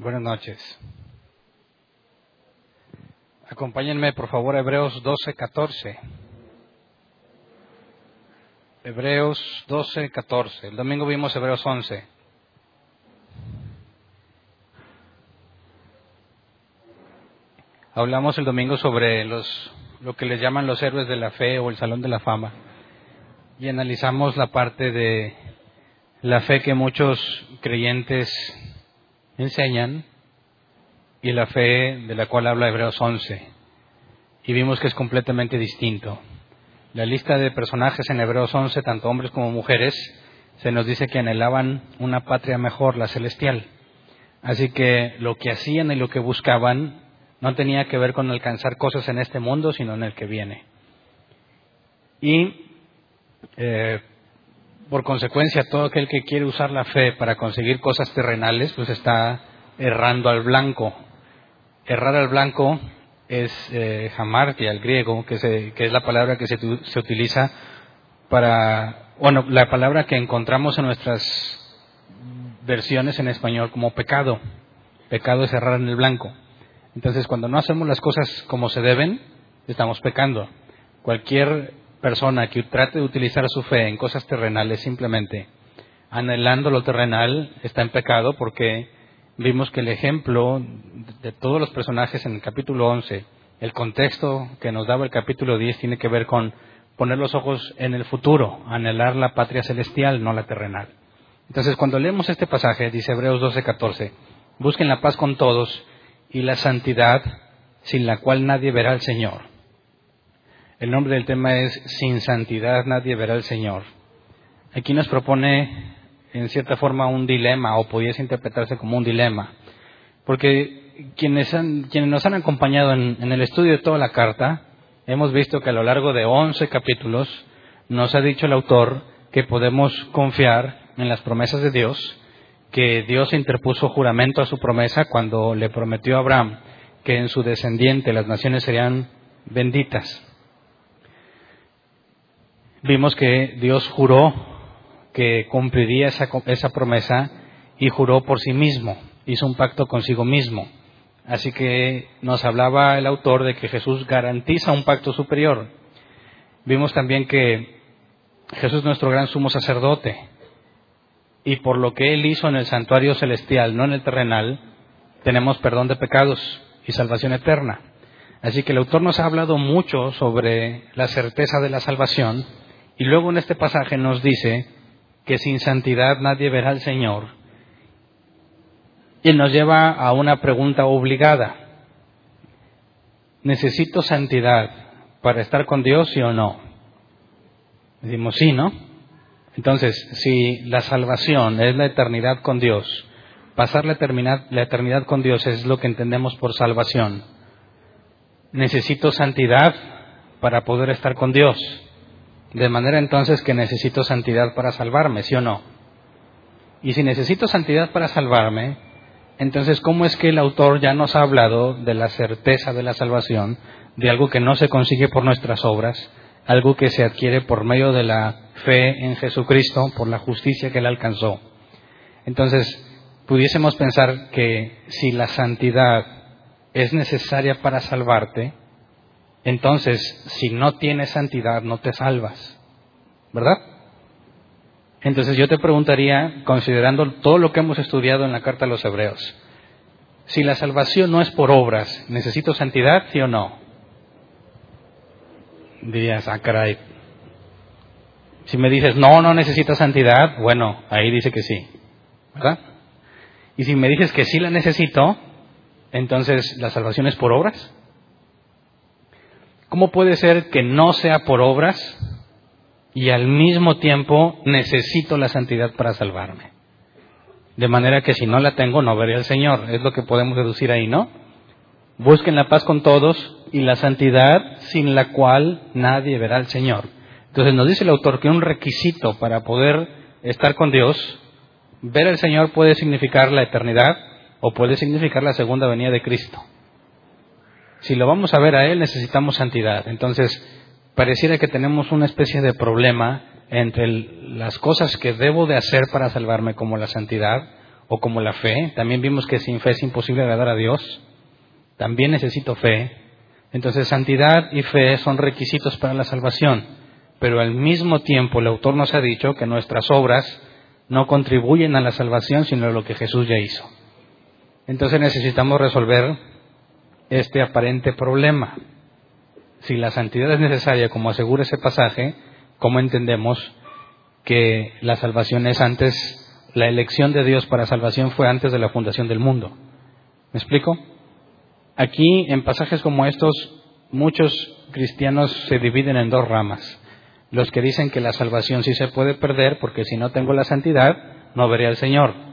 Buenas noches. Acompáñenme, por favor, a Hebreos 12, 14. Hebreos 12, 14. El domingo vimos Hebreos 11. Hablamos el domingo sobre los, lo que les llaman los héroes de la fe o el salón de la fama. Y analizamos la parte de la fe que muchos creyentes enseñan y la fe de la cual habla Hebreos 11. Y vimos que es completamente distinto. La lista de personajes en Hebreos 11, tanto hombres como mujeres, se nos dice que anhelaban una patria mejor, la celestial. Así que lo que hacían y lo que buscaban no tenía que ver con alcanzar cosas en este mundo, sino en el que viene. Y eh, por consecuencia, todo aquel que quiere usar la fe para conseguir cosas terrenales, pues está errando al blanco. Errar al blanco es eh, al griego, que, que, es la palabra que se, se, utiliza para, bueno, la palabra que encontramos en nuestras versiones en español como pecado. Pecado es errar en el blanco. Entonces, cuando no hacemos las cosas como se deben, estamos pecando. Cualquier persona que trate de utilizar su fe en cosas terrenales simplemente anhelando lo terrenal está en pecado porque vimos que el ejemplo de todos los personajes en el capítulo 11, el contexto que nos daba el capítulo 10 tiene que ver con poner los ojos en el futuro, anhelar la patria celestial, no la terrenal. Entonces, cuando leemos este pasaje, dice Hebreos 12:14, busquen la paz con todos y la santidad sin la cual nadie verá al Señor. El nombre del tema es Sin santidad nadie verá al Señor. Aquí nos propone en cierta forma un dilema o pudiese interpretarse como un dilema, porque quienes, quienes nos han acompañado en, en, el estudio de toda la carta, hemos visto que a lo largo de 11 capítulos nos ha dicho el autor que podemos confiar en las promesas de Dios, que Dios interpuso juramento a su promesa cuando le prometió a Abraham que en su descendiente las naciones serían benditas vimos que Dios juró que cumpliría esa, esa, promesa y juró por sí mismo, hizo un pacto consigo mismo. Así que nos hablaba el autor de que Jesús garantiza un pacto superior. Vimos también que Jesús es nuestro gran sumo sacerdote y por lo que Él hizo en el santuario celestial, no en el terrenal, tenemos perdón de pecados y salvación eterna. Así que el autor nos ha hablado mucho sobre la certeza de la salvación y luego en este pasaje nos dice que sin santidad nadie verá al Señor. Y nos lleva a una pregunta obligada. ¿Necesito santidad para estar con Dios, sí o no? Decimos sí, ¿no? Entonces, si la salvación es la eternidad con Dios, pasar la eternidad, la eternidad con Dios es lo que entendemos por salvación. Necesito santidad para poder estar con Dios. De manera entonces que necesito santidad para salvarme, ¿sí o no? Y si necesito santidad para salvarme, entonces ¿cómo es que el autor ya nos ha hablado de la certeza de la salvación, de algo que no se consigue por nuestras obras, algo que se adquiere por medio de la fe en Jesucristo, por la justicia que él alcanzó? Entonces, pudiésemos pensar que si la santidad es necesaria para salvarte, entonces, si no tienes santidad, no te salvas. ¿Verdad? Entonces yo te preguntaría, considerando todo lo que hemos estudiado en la carta a los hebreos, si la salvación no es por obras, ¿necesito santidad, sí o no? Dirías, ah, caray. Si me dices, no, no necesitas santidad, bueno, ahí dice que sí. ¿Verdad? Y si me dices que sí la necesito, entonces, ¿la salvación es por obras? ¿Cómo puede ser que no sea por obras y al mismo tiempo necesito la santidad para salvarme? De manera que si no la tengo, no veré al Señor. Es lo que podemos deducir ahí, ¿no? Busquen la paz con todos y la santidad sin la cual nadie verá al Señor. Entonces nos dice el autor que un requisito para poder estar con Dios, ver al Señor puede significar la eternidad o puede significar la segunda venida de Cristo. Si lo vamos a ver a Él, necesitamos santidad. Entonces, pareciera que tenemos una especie de problema entre las cosas que debo de hacer para salvarme, como la santidad, o como la fe. También vimos que sin fe es imposible agradar a Dios. También necesito fe. Entonces santidad y fe son requisitos para la salvación. Pero al mismo tiempo el autor nos ha dicho que nuestras obras no contribuyen a la salvación, sino a lo que Jesús ya hizo. Entonces necesitamos resolver este aparente problema. Si la santidad es necesaria, como asegura ese pasaje, ¿cómo entendemos que la salvación es antes, la elección de Dios para salvación fue antes de la fundación del mundo? ¿Me explico? Aquí, en pasajes como estos, muchos cristianos se dividen en dos ramas. Los que dicen que la salvación sí se puede perder porque si no tengo la santidad, no veré al Señor.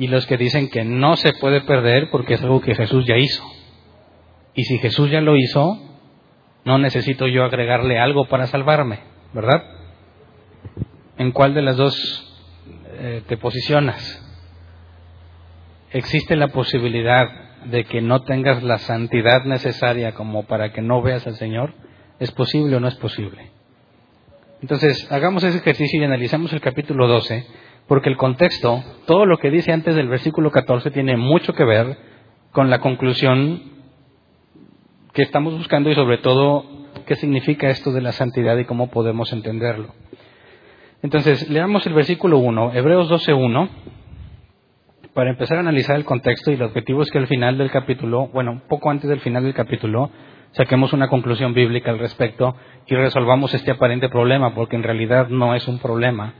Y los que dicen que no se puede perder porque es algo que Jesús ya hizo. Y si Jesús ya lo hizo, no necesito yo agregarle algo para salvarme, ¿verdad? ¿En cuál de las dos eh, te posicionas? ¿Existe la posibilidad de que no tengas la santidad necesaria como para que no veas al Señor? ¿Es posible o no es posible? Entonces, hagamos ese ejercicio y analicemos el capítulo 12, porque el contexto, todo lo que dice antes del versículo 14 tiene mucho que ver con la conclusión que estamos buscando y sobre todo qué significa esto de la santidad y cómo podemos entenderlo. Entonces, leamos el versículo 1, Hebreos 12.1, para empezar a analizar el contexto y el objetivo es que al final del capítulo, bueno, poco antes del final del capítulo, saquemos una conclusión bíblica al respecto y resolvamos este aparente problema, porque en realidad no es un problema,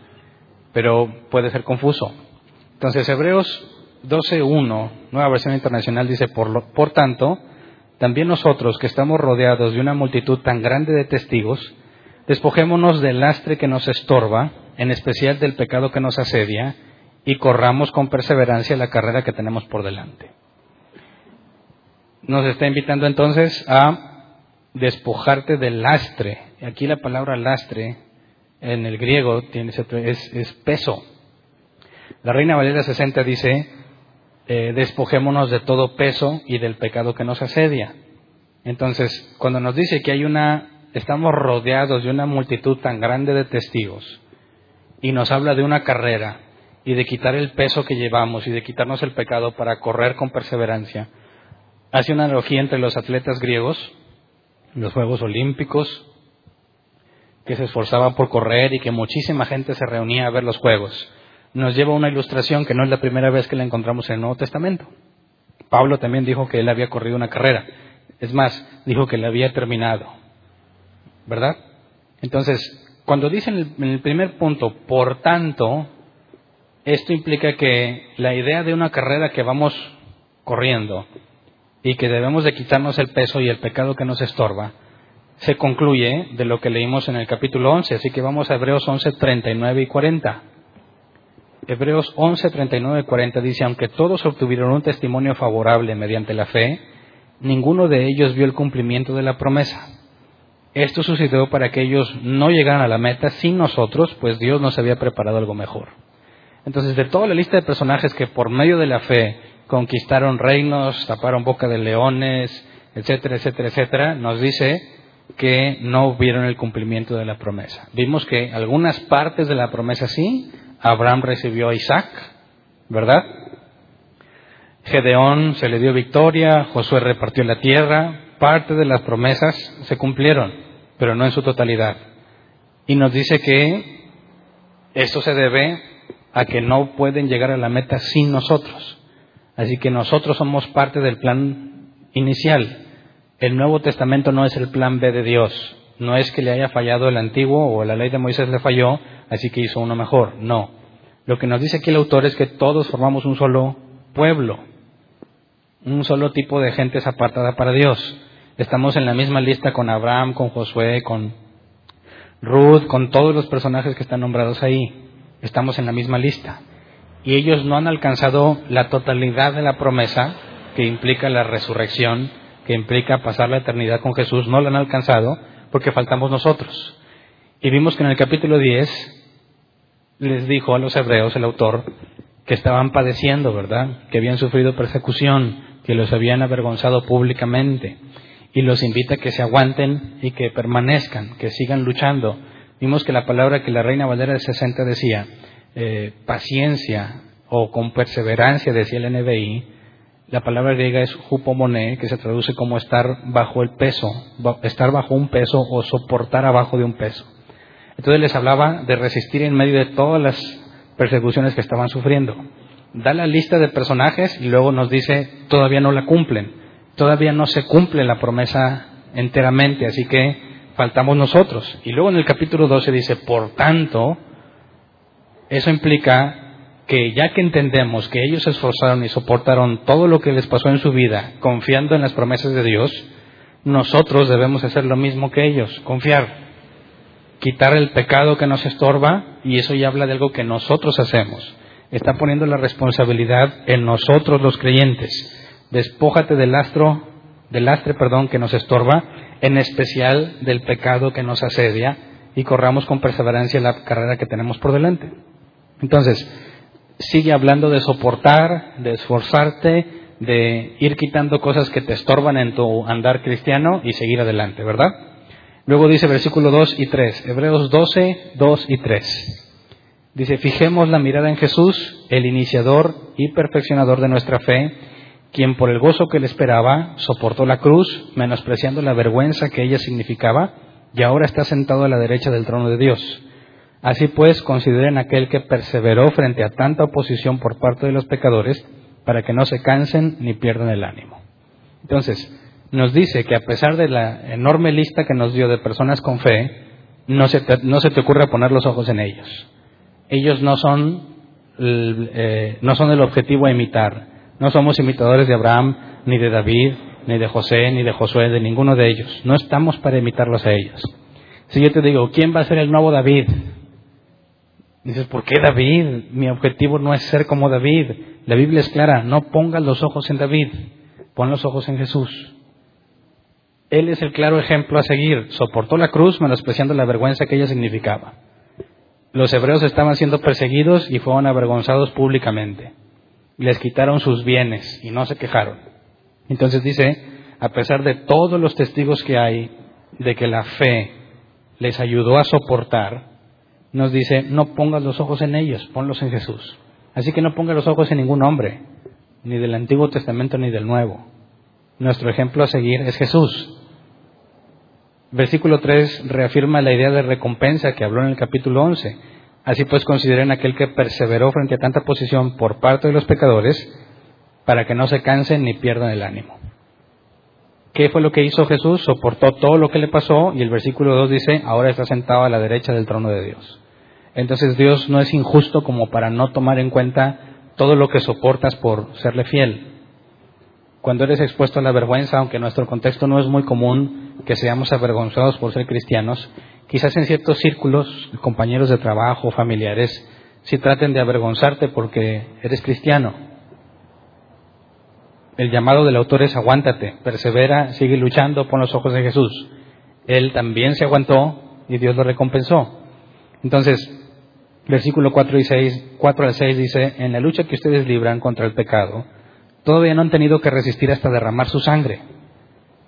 pero puede ser confuso. Entonces, Hebreos 12.1, nueva versión internacional, dice, por, por tanto, también nosotros que estamos rodeados de una multitud tan grande de testigos, despojémonos del lastre que nos estorba, en especial del pecado que nos asedia, y corramos con perseverancia la carrera que tenemos por delante. Nos está invitando entonces a despojarte del lastre. Aquí la palabra lastre en el griego tiene, es, es peso. La Reina Valera 60 dice, eh, despojémonos de todo peso y del pecado que nos asedia. Entonces, cuando nos dice que hay una, estamos rodeados de una multitud tan grande de testigos y nos habla de una carrera y de quitar el peso que llevamos y de quitarnos el pecado para correr con perseverancia, hace una analogía entre los atletas griegos, los Juegos Olímpicos, que se esforzaban por correr y que muchísima gente se reunía a ver los Juegos nos lleva a una ilustración que no es la primera vez que la encontramos en el Nuevo Testamento. Pablo también dijo que él había corrido una carrera. Es más, dijo que la había terminado. ¿Verdad? Entonces, cuando dice en el primer punto, por tanto, esto implica que la idea de una carrera que vamos corriendo y que debemos de quitarnos el peso y el pecado que nos estorba, se concluye de lo que leímos en el capítulo 11. Así que vamos a Hebreos 11, 39 y 40. Hebreos 11, 39 y 40 dice, aunque todos obtuvieron un testimonio favorable mediante la fe, ninguno de ellos vio el cumplimiento de la promesa. Esto sucedió para que ellos no llegaran a la meta sin nosotros, pues Dios nos había preparado algo mejor. Entonces, de toda la lista de personajes que por medio de la fe conquistaron reinos, taparon boca de leones, etcétera, etcétera, etcétera, nos dice que no vieron el cumplimiento de la promesa. Vimos que algunas partes de la promesa sí, Abraham recibió a Isaac, ¿verdad? Gedeón se le dio victoria, Josué repartió la tierra, parte de las promesas se cumplieron, pero no en su totalidad. Y nos dice que esto se debe a que no pueden llegar a la meta sin nosotros. Así que nosotros somos parte del plan inicial. El Nuevo Testamento no es el plan B de Dios. No es que le haya fallado el antiguo o la ley de Moisés le falló, así que hizo uno mejor. No. Lo que nos dice aquí el autor es que todos formamos un solo pueblo, un solo tipo de gente apartada para Dios. Estamos en la misma lista con Abraham, con Josué, con Ruth, con todos los personajes que están nombrados ahí. Estamos en la misma lista. Y ellos no han alcanzado la totalidad de la promesa que implica la resurrección, que implica pasar la eternidad con Jesús, no la han alcanzado porque faltamos nosotros. Y vimos que en el capítulo 10 les dijo a los hebreos, el autor, que estaban padeciendo, ¿verdad? Que habían sufrido persecución, que los habían avergonzado públicamente. Y los invita a que se aguanten y que permanezcan, que sigan luchando. Vimos que la palabra que la reina Valera de 60 decía, eh, paciencia o con perseverancia, decía el NBI, la palabra griega es hupomone, que se traduce como estar bajo el peso, estar bajo un peso o soportar abajo de un peso. Entonces les hablaba de resistir en medio de todas las persecuciones que estaban sufriendo. Da la lista de personajes y luego nos dice, todavía no la cumplen, todavía no se cumple la promesa enteramente, así que faltamos nosotros. Y luego en el capítulo 12 dice, por tanto, eso implica que ya que entendemos que ellos se esforzaron y soportaron todo lo que les pasó en su vida, confiando en las promesas de Dios, nosotros debemos hacer lo mismo que ellos, confiar, quitar el pecado que nos estorba, y eso ya habla de algo que nosotros hacemos. Está poniendo la responsabilidad en nosotros los creyentes. Despójate del astro, del lastre, perdón, que nos estorba, en especial del pecado que nos asedia, y corramos con perseverancia la carrera que tenemos por delante. Entonces, sigue hablando de soportar, de esforzarte, de ir quitando cosas que te estorban en tu andar cristiano y seguir adelante, ¿verdad? Luego dice versículo 2 y 3, Hebreos 12, 2 y 3. Dice, fijemos la mirada en Jesús, el iniciador y perfeccionador de nuestra fe, quien por el gozo que le esperaba soportó la cruz, menospreciando la vergüenza que ella significaba, y ahora está sentado a la derecha del trono de Dios. Así pues, consideren aquel que perseveró frente a tanta oposición por parte de los pecadores, para que no se cansen ni pierdan el ánimo. Entonces, nos dice que a pesar de la enorme lista que nos dio de personas con fe, no se te, no se te ocurre poner los ojos en ellos. Ellos no son, eh, no son el objetivo a imitar. No somos imitadores de Abraham, ni de David, ni de José, ni de Josué, de ninguno de ellos. No estamos para imitarlos a ellos. Si yo te digo, ¿quién va a ser el nuevo David? Dices, ¿por qué David? Mi objetivo no es ser como David. La Biblia es clara, no pongas los ojos en David, pon los ojos en Jesús. Él es el claro ejemplo a seguir. Soportó la cruz menospreciando la vergüenza que ella significaba. Los hebreos estaban siendo perseguidos y fueron avergonzados públicamente. Les quitaron sus bienes y no se quejaron. Entonces dice, a pesar de todos los testigos que hay de que la fe les ayudó a soportar, nos dice, no pongas los ojos en ellos, ponlos en Jesús. Así que no pongas los ojos en ningún hombre, ni del Antiguo Testamento ni del Nuevo. Nuestro ejemplo a seguir es Jesús. Versículo 3 reafirma la idea de recompensa que habló en el capítulo 11. Así pues consideren aquel que perseveró frente a tanta posición por parte de los pecadores, para que no se cansen ni pierdan el ánimo. ¿Qué fue lo que hizo Jesús? Soportó todo lo que le pasó y el versículo 2 dice, ahora está sentado a la derecha del trono de Dios. Entonces Dios no es injusto como para no tomar en cuenta todo lo que soportas por serle fiel. Cuando eres expuesto a la vergüenza, aunque en nuestro contexto no es muy común que seamos avergonzados por ser cristianos, quizás en ciertos círculos, compañeros de trabajo, familiares, si traten de avergonzarte porque eres cristiano el llamado del autor es aguántate, persevera, sigue luchando, pon los ojos en Jesús. Él también se aguantó y Dios lo recompensó. Entonces, versículo 4, y 6, 4 al 6 dice, en la lucha que ustedes libran contra el pecado, todavía no han tenido que resistir hasta derramar su sangre.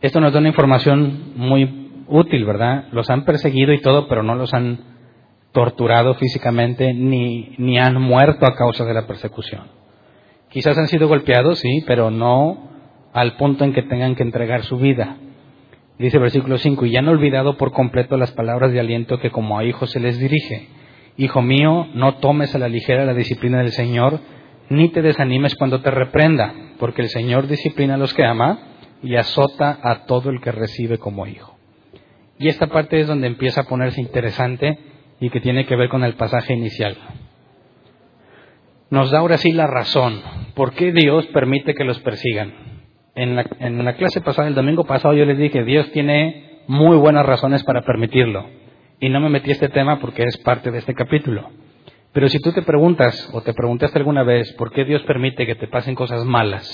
Esto nos da una información muy útil, ¿verdad? Los han perseguido y todo, pero no los han torturado físicamente ni, ni han muerto a causa de la persecución. Quizás han sido golpeados, sí, pero no al punto en que tengan que entregar su vida. Dice versículo 5, y ya han olvidado por completo las palabras de aliento que como a hijos se les dirige. Hijo mío, no tomes a la ligera la disciplina del Señor, ni te desanimes cuando te reprenda, porque el Señor disciplina a los que ama y azota a todo el que recibe como hijo. Y esta parte es donde empieza a ponerse interesante y que tiene que ver con el pasaje inicial nos da ahora sí la razón. ¿Por qué Dios permite que los persigan? En la, en la clase pasada, el domingo pasado, yo les dije, Dios tiene muy buenas razones para permitirlo. Y no me metí este tema porque es parte de este capítulo. Pero si tú te preguntas, o te preguntaste alguna vez, ¿por qué Dios permite que te pasen cosas malas?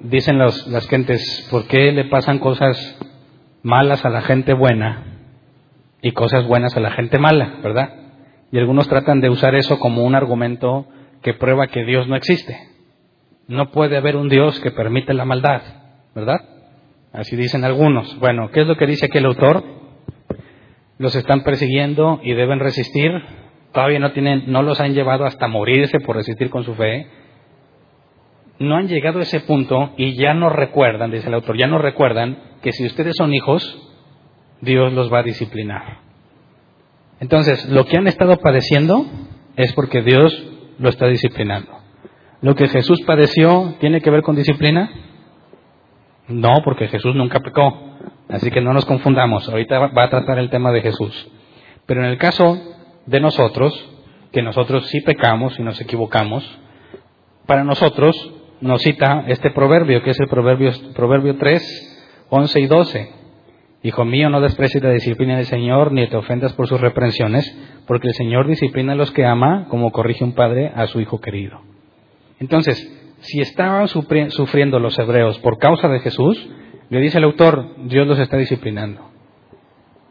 Dicen las gentes, ¿por qué le pasan cosas malas a la gente buena y cosas buenas a la gente mala, verdad? Y algunos tratan de usar eso como un argumento que prueba que Dios no existe. No puede haber un Dios que permite la maldad, ¿verdad? Así dicen algunos. Bueno, ¿qué es lo que dice aquí el autor? Los están persiguiendo y deben resistir todavía no tienen, no los han llevado hasta morirse por resistir con su fe, no han llegado a ese punto y ya no recuerdan, dice el autor, ya no recuerdan que si ustedes son hijos, Dios los va a disciplinar. Entonces, lo que han estado padeciendo es porque Dios lo está disciplinando. ¿Lo que Jesús padeció tiene que ver con disciplina? No, porque Jesús nunca pecó. Así que no nos confundamos. Ahorita va a tratar el tema de Jesús. Pero en el caso de nosotros, que nosotros sí pecamos y nos equivocamos, para nosotros nos cita este proverbio, que es el proverbio, proverbio 3, 11 y 12. Hijo mío, no desprecies la disciplina del Señor, ni te ofendas por sus reprensiones, porque el Señor disciplina a los que ama, como corrige un padre a su hijo querido. Entonces, si estaban sufriendo los hebreos por causa de Jesús, le dice el autor, Dios los está disciplinando.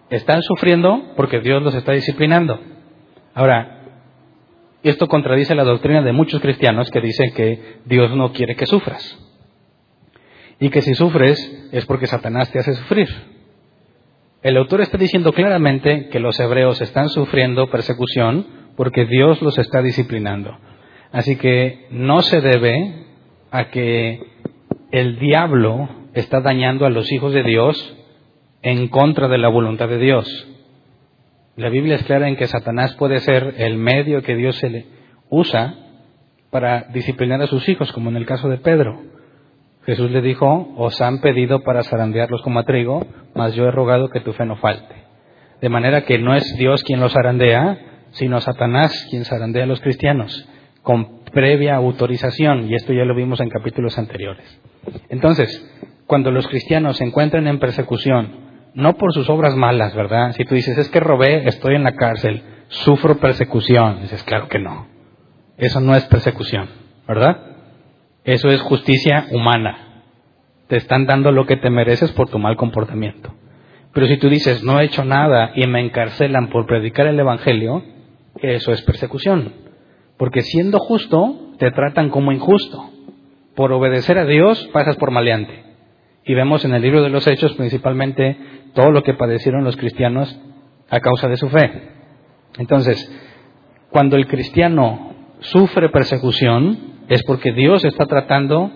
Están sufriendo porque Dios los está disciplinando. Ahora, esto contradice la doctrina de muchos cristianos que dicen que Dios no quiere que sufras. Y que si sufres es porque Satanás te hace sufrir. El autor está diciendo claramente que los hebreos están sufriendo persecución porque Dios los está disciplinando. Así que no se debe a que el diablo está dañando a los hijos de Dios en contra de la voluntad de Dios. La Biblia es clara en que Satanás puede ser el medio que Dios se le usa para disciplinar a sus hijos, como en el caso de Pedro. Jesús le dijo, os han pedido para zarandearlos como a trigo, mas yo he rogado que tu fe no falte. De manera que no es Dios quien los zarandea, sino Satanás quien zarandea a los cristianos, con previa autorización, y esto ya lo vimos en capítulos anteriores. Entonces, cuando los cristianos se encuentran en persecución, no por sus obras malas, ¿verdad? Si tú dices, es que robé, estoy en la cárcel, sufro persecución, dices, claro que no. Eso no es persecución, ¿verdad? Eso es justicia humana. Te están dando lo que te mereces por tu mal comportamiento. Pero si tú dices, no he hecho nada y me encarcelan por predicar el Evangelio, eso es persecución. Porque siendo justo, te tratan como injusto. Por obedecer a Dios, pasas por maleante. Y vemos en el libro de los Hechos principalmente todo lo que padecieron los cristianos a causa de su fe. Entonces, cuando el cristiano sufre persecución, es porque Dios está tratando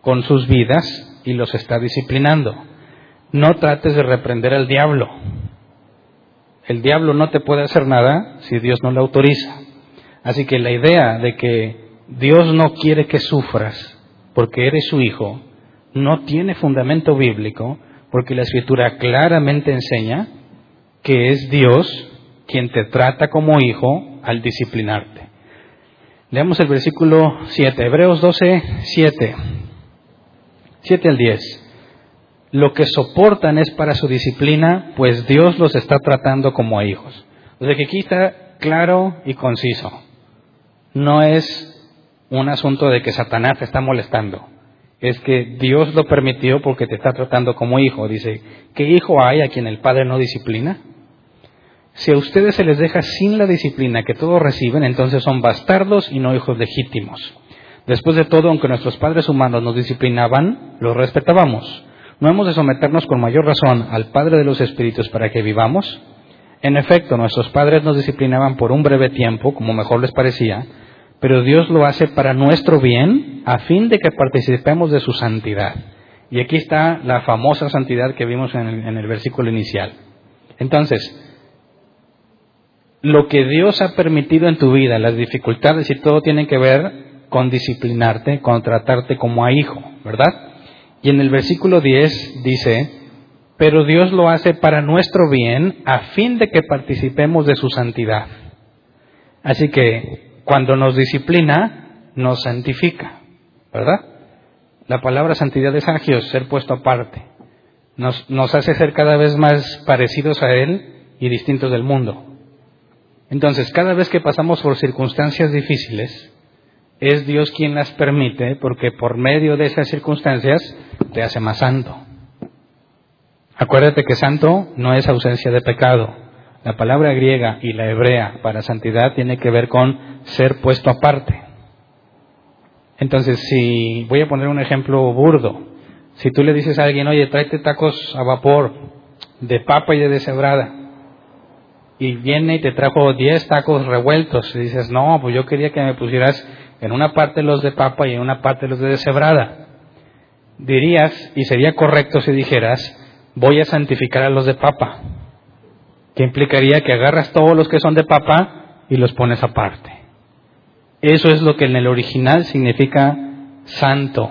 con sus vidas y los está disciplinando. No trates de reprender al diablo. El diablo no te puede hacer nada si Dios no lo autoriza. Así que la idea de que Dios no quiere que sufras porque eres su hijo no tiene fundamento bíblico porque la escritura claramente enseña que es Dios quien te trata como hijo al disciplinarte. Leamos el versículo 7, Hebreos 12, 7. 7 al 10. Lo que soportan es para su disciplina, pues Dios los está tratando como a hijos. O sea que aquí está claro y conciso. No es un asunto de que Satanás te está molestando es que Dios lo permitió porque te está tratando como hijo. Dice, ¿qué hijo hay a quien el Padre no disciplina? Si a ustedes se les deja sin la disciplina que todos reciben, entonces son bastardos y no hijos legítimos. Después de todo, aunque nuestros padres humanos nos disciplinaban, los respetábamos. ¿No hemos de someternos con mayor razón al Padre de los Espíritus para que vivamos? En efecto, nuestros padres nos disciplinaban por un breve tiempo, como mejor les parecía, pero Dios lo hace para nuestro bien, a fin de que participemos de su santidad. Y aquí está la famosa santidad que vimos en el, versículo inicial. Entonces, lo que Dios ha permitido en tu vida, las dificultades y todo tienen que ver con disciplinarte, con tratarte como a hijo, ¿verdad? Y en el versículo 10 dice, pero Dios lo hace para nuestro bien, a fin de que participemos de su santidad. Así que cuando nos disciplina, nos santifica, ¿verdad? La palabra santidad es agios, ser puesto aparte. Nos, nos hace ser cada vez más parecidos a Él y distintos del mundo. Entonces, cada vez que pasamos por circunstancias difíciles, es Dios quien las permite porque por medio de esas circunstancias te hace más santo. Acuérdate que santo no es ausencia de pecado, la palabra griega y la hebrea para santidad tiene que ver con ser puesto aparte. Entonces, si voy a poner un ejemplo burdo, si tú le dices a alguien, oye, tráete tacos a vapor de papa y de deshebrada, y viene y te trajo 10 tacos revueltos y dices, no, pues yo quería que me pusieras en una parte los de papa y en una parte los de deshebrada. Dirías, y sería correcto si dijeras, voy a santificar a los de papa, que implicaría que agarras todos los que son de papa y los pones aparte. Eso es lo que en el original significa santo.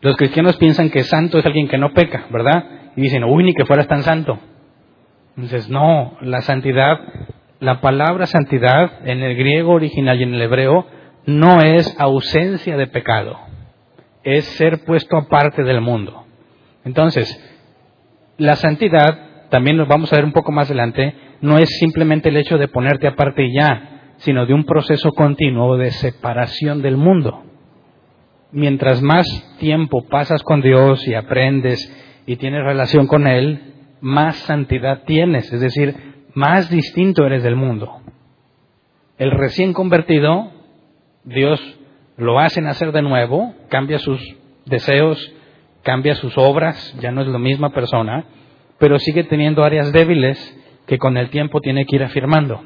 Los cristianos piensan que santo es alguien que no peca, ¿verdad? Y dicen, uy, ni que fueras tan santo. Entonces, no, la santidad, la palabra santidad en el griego original y en el hebreo no es ausencia de pecado, es ser puesto aparte del mundo. Entonces, la santidad, también lo vamos a ver un poco más adelante, no es simplemente el hecho de ponerte aparte y ya, sino de un proceso continuo de separación del mundo mientras más tiempo pasas con Dios y aprendes y tienes relación con Él, más santidad tienes, es decir, más distinto eres del mundo. El recién convertido, Dios lo hace nacer de nuevo, cambia sus deseos, cambia sus obras, ya no es la misma persona, pero sigue teniendo áreas débiles que con el tiempo tiene que ir afirmando.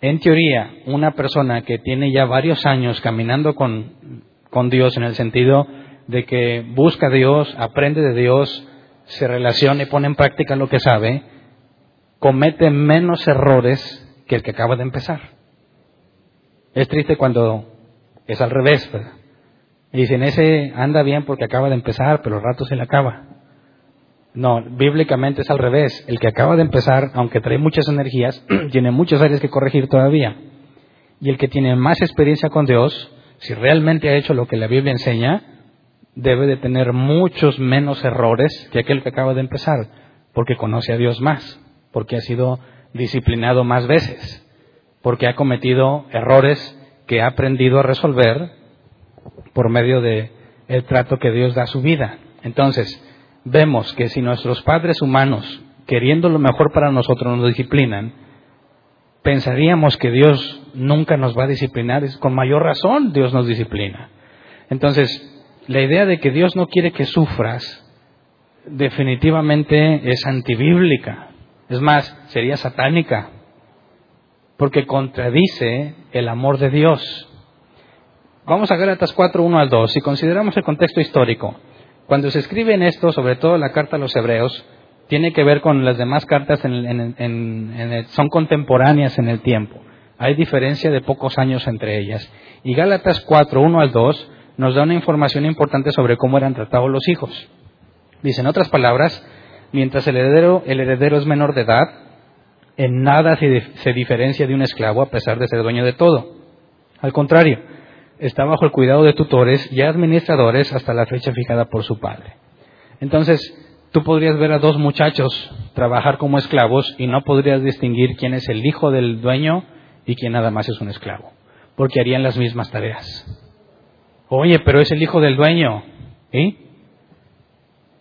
En teoría, una persona que tiene ya varios años caminando con con Dios en el sentido de que busca a Dios, aprende de Dios, se relaciona y pone en práctica lo que sabe, comete menos errores que el que acaba de empezar. Es triste cuando es al revés. Y dicen, ese anda bien porque acaba de empezar, pero el rato se le acaba. No, bíblicamente es al revés. El que acaba de empezar, aunque trae muchas energías, tiene muchas áreas que corregir todavía. Y el que tiene más experiencia con Dios, si realmente ha hecho lo que la Biblia enseña, debe de tener muchos menos errores que aquel que acaba de empezar, porque conoce a Dios más, porque ha sido disciplinado más veces, porque ha cometido errores que ha aprendido a resolver por medio de el trato que Dios da a su vida. Entonces, vemos que si nuestros padres humanos, queriendo lo mejor para nosotros, nos disciplinan, pensaríamos que Dios nunca nos va a disciplinar, es con mayor razón Dios nos disciplina. Entonces, la idea de que Dios no quiere que sufras definitivamente es antibíblica. Es más, sería satánica, porque contradice el amor de Dios. Vamos a Gálatas 4, 1 al 2. Si consideramos el contexto histórico, cuando se escribe en esto, sobre todo la carta a los hebreos, tiene que ver con las demás cartas, son contemporáneas en el tiempo. Hay diferencia de pocos años entre ellas. Y Gálatas 4, 1 al 2 nos da una información importante sobre cómo eran tratados los hijos. Dice, en otras palabras, mientras el heredero, el heredero es menor de edad, en nada se, se diferencia de un esclavo a pesar de ser dueño de todo. Al contrario, está bajo el cuidado de tutores y administradores hasta la fecha fijada por su padre. Entonces, Tú podrías ver a dos muchachos trabajar como esclavos y no podrías distinguir quién es el hijo del dueño y quién nada más es un esclavo, porque harían las mismas tareas. Oye, pero es el hijo del dueño. ¿Y?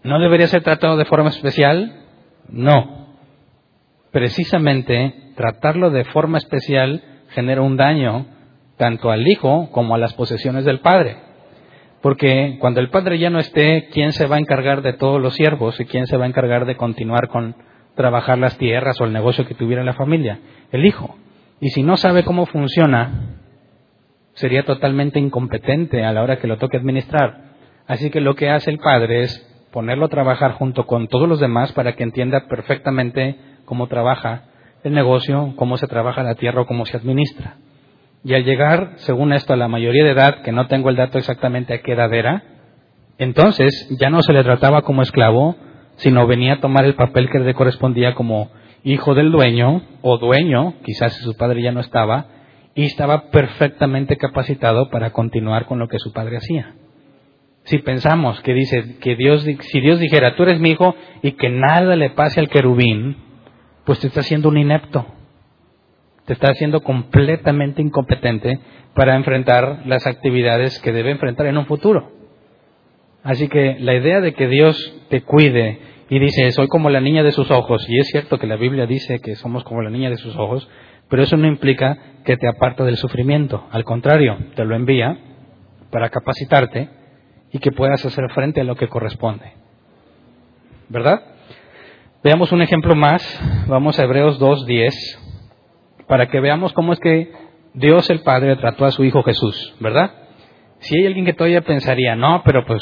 ¿No debería ser tratado de forma especial? No. Precisamente tratarlo de forma especial genera un daño tanto al hijo como a las posesiones del padre. Porque cuando el padre ya no esté, ¿quién se va a encargar de todos los siervos y quién se va a encargar de continuar con trabajar las tierras o el negocio que tuviera la familia? El hijo. Y si no sabe cómo funciona, sería totalmente incompetente a la hora que lo toque administrar. Así que lo que hace el padre es ponerlo a trabajar junto con todos los demás para que entienda perfectamente cómo trabaja el negocio, cómo se trabaja la tierra o cómo se administra. Y al llegar, según esto, a la mayoría de edad, que no tengo el dato exactamente a qué edad era, entonces ya no se le trataba como esclavo, sino venía a tomar el papel que le correspondía como hijo del dueño o dueño, quizás si su padre ya no estaba, y estaba perfectamente capacitado para continuar con lo que su padre hacía. Si pensamos que dice que Dios, si Dios dijera, tú eres mi hijo y que nada le pase al querubín, pues te está haciendo un inepto te está haciendo completamente incompetente para enfrentar las actividades que debe enfrentar en un futuro. Así que la idea de que Dios te cuide y dice, soy como la niña de sus ojos, y es cierto que la Biblia dice que somos como la niña de sus ojos, pero eso no implica que te aparta del sufrimiento, al contrario, te lo envía para capacitarte y que puedas hacer frente a lo que corresponde. ¿Verdad? Veamos un ejemplo más. Vamos a Hebreos 2.10 para que veamos cómo es que Dios el Padre trató a su Hijo Jesús, ¿verdad? Si hay alguien que todavía pensaría, no, pero pues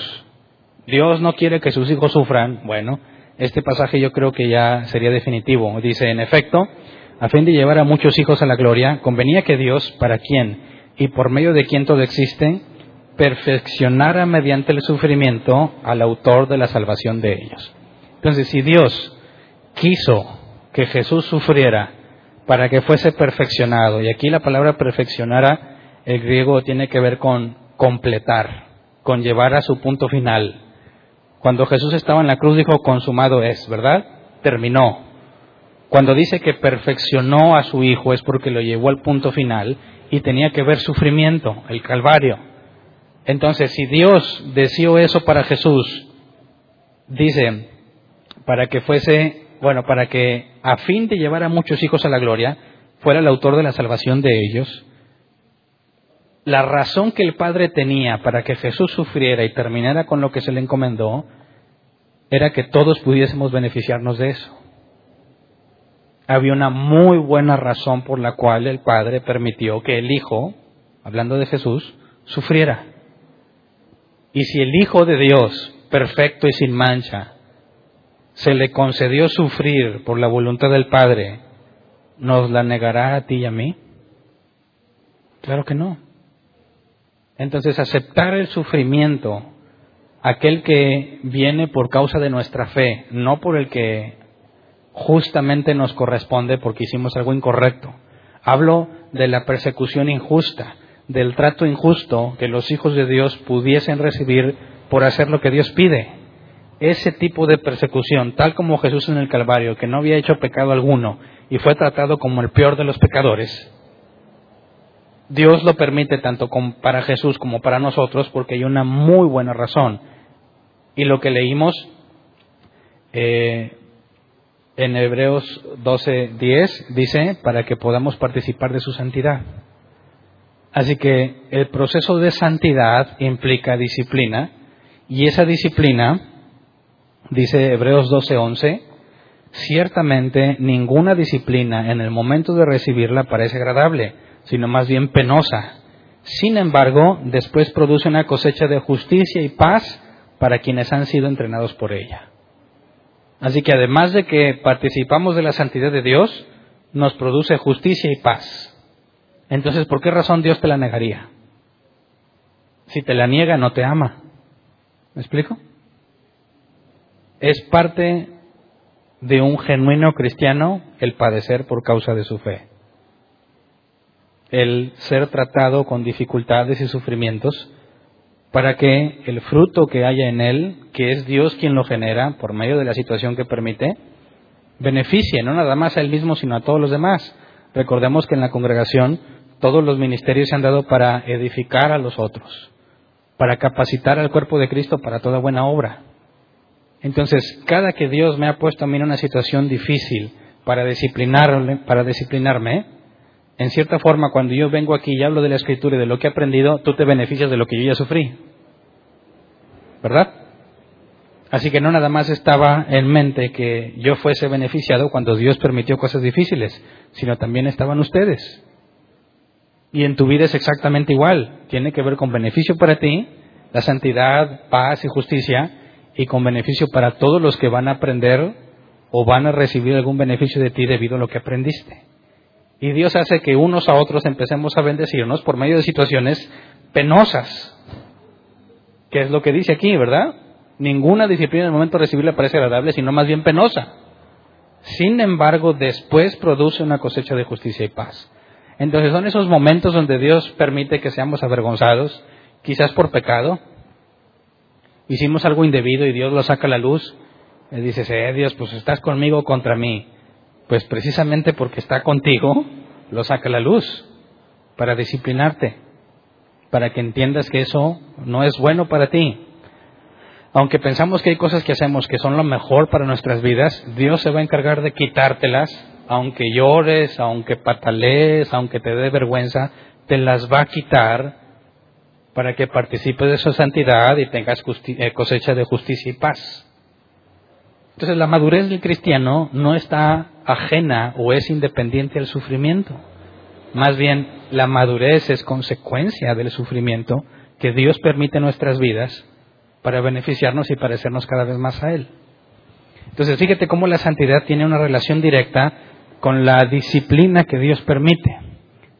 Dios no quiere que sus hijos sufran, bueno, este pasaje yo creo que ya sería definitivo. Dice, en efecto, a fin de llevar a muchos hijos a la gloria, convenía que Dios, para quien y por medio de quien todo existe, perfeccionara mediante el sufrimiento al autor de la salvación de ellos. Entonces, si Dios quiso que Jesús sufriera para que fuese perfeccionado, y aquí la palabra perfeccionara, el griego tiene que ver con completar, con llevar a su punto final. Cuando Jesús estaba en la cruz dijo, consumado es, ¿verdad? Terminó. Cuando dice que perfeccionó a su Hijo es porque lo llevó al punto final y tenía que ver sufrimiento, el Calvario. Entonces, si Dios deseó eso para Jesús, dice, para que fuese, bueno, para que a fin de llevar a muchos hijos a la gloria, fuera el autor de la salvación de ellos, la razón que el Padre tenía para que Jesús sufriera y terminara con lo que se le encomendó, era que todos pudiésemos beneficiarnos de eso. Había una muy buena razón por la cual el Padre permitió que el Hijo, hablando de Jesús, sufriera. Y si el Hijo de Dios, perfecto y sin mancha, se le concedió sufrir por la voluntad del Padre, ¿nos la negará a ti y a mí? Claro que no. Entonces, aceptar el sufrimiento, aquel que viene por causa de nuestra fe, no por el que justamente nos corresponde porque hicimos algo incorrecto. Hablo de la persecución injusta, del trato injusto que los hijos de Dios pudiesen recibir por hacer lo que Dios pide. Ese tipo de persecución, tal como Jesús en el Calvario, que no había hecho pecado alguno y fue tratado como el peor de los pecadores, Dios lo permite tanto para Jesús como para nosotros porque hay una muy buena razón. Y lo que leímos eh, en Hebreos 12:10 dice, para que podamos participar de su santidad. Así que el proceso de santidad implica disciplina y esa disciplina, dice Hebreos 12:11, ciertamente ninguna disciplina en el momento de recibirla parece agradable, sino más bien penosa. Sin embargo, después produce una cosecha de justicia y paz para quienes han sido entrenados por ella. Así que además de que participamos de la santidad de Dios, nos produce justicia y paz. Entonces, ¿por qué razón Dios te la negaría? Si te la niega, no te ama. ¿Me explico? Es parte de un genuino cristiano el padecer por causa de su fe. El ser tratado con dificultades y sufrimientos para que el fruto que haya en él, que es Dios quien lo genera por medio de la situación que permite, beneficie no nada más a él mismo, sino a todos los demás. Recordemos que en la congregación todos los ministerios se han dado para edificar a los otros, para capacitar al cuerpo de Cristo para toda buena obra. Entonces, cada que Dios me ha puesto a mí en una situación difícil para disciplinarme, para disciplinarme, en cierta forma, cuando yo vengo aquí y hablo de la escritura y de lo que he aprendido, tú te beneficias de lo que yo ya sufrí. ¿Verdad? Así que no nada más estaba en mente que yo fuese beneficiado cuando Dios permitió cosas difíciles, sino también estaban ustedes. Y en tu vida es exactamente igual. Tiene que ver con beneficio para ti, la santidad, paz y justicia, y con beneficio para todos los que van a aprender o van a recibir algún beneficio de ti debido a lo que aprendiste. Y Dios hace que unos a otros empecemos a bendecirnos por medio de situaciones penosas. Que es lo que dice aquí, ¿verdad? Ninguna disciplina en el momento de recibirla parece agradable, sino más bien penosa. Sin embargo, después produce una cosecha de justicia y paz. Entonces son esos momentos donde Dios permite que seamos avergonzados, quizás por pecado. Hicimos algo indebido y Dios lo saca a la luz. Y dices, eh, Dios, pues estás conmigo contra mí. Pues precisamente porque está contigo, lo saca a la luz para disciplinarte, para que entiendas que eso no es bueno para ti. Aunque pensamos que hay cosas que hacemos que son lo mejor para nuestras vidas, Dios se va a encargar de quitártelas, aunque llores, aunque patalees, aunque te dé vergüenza, te las va a quitar para que participes de su santidad y tengas eh, cosecha de justicia y paz. Entonces la madurez del cristiano no está ajena o es independiente al sufrimiento. Más bien, la madurez es consecuencia del sufrimiento que Dios permite en nuestras vidas para beneficiarnos y parecernos cada vez más a Él. Entonces, fíjate cómo la santidad tiene una relación directa con la disciplina que Dios permite.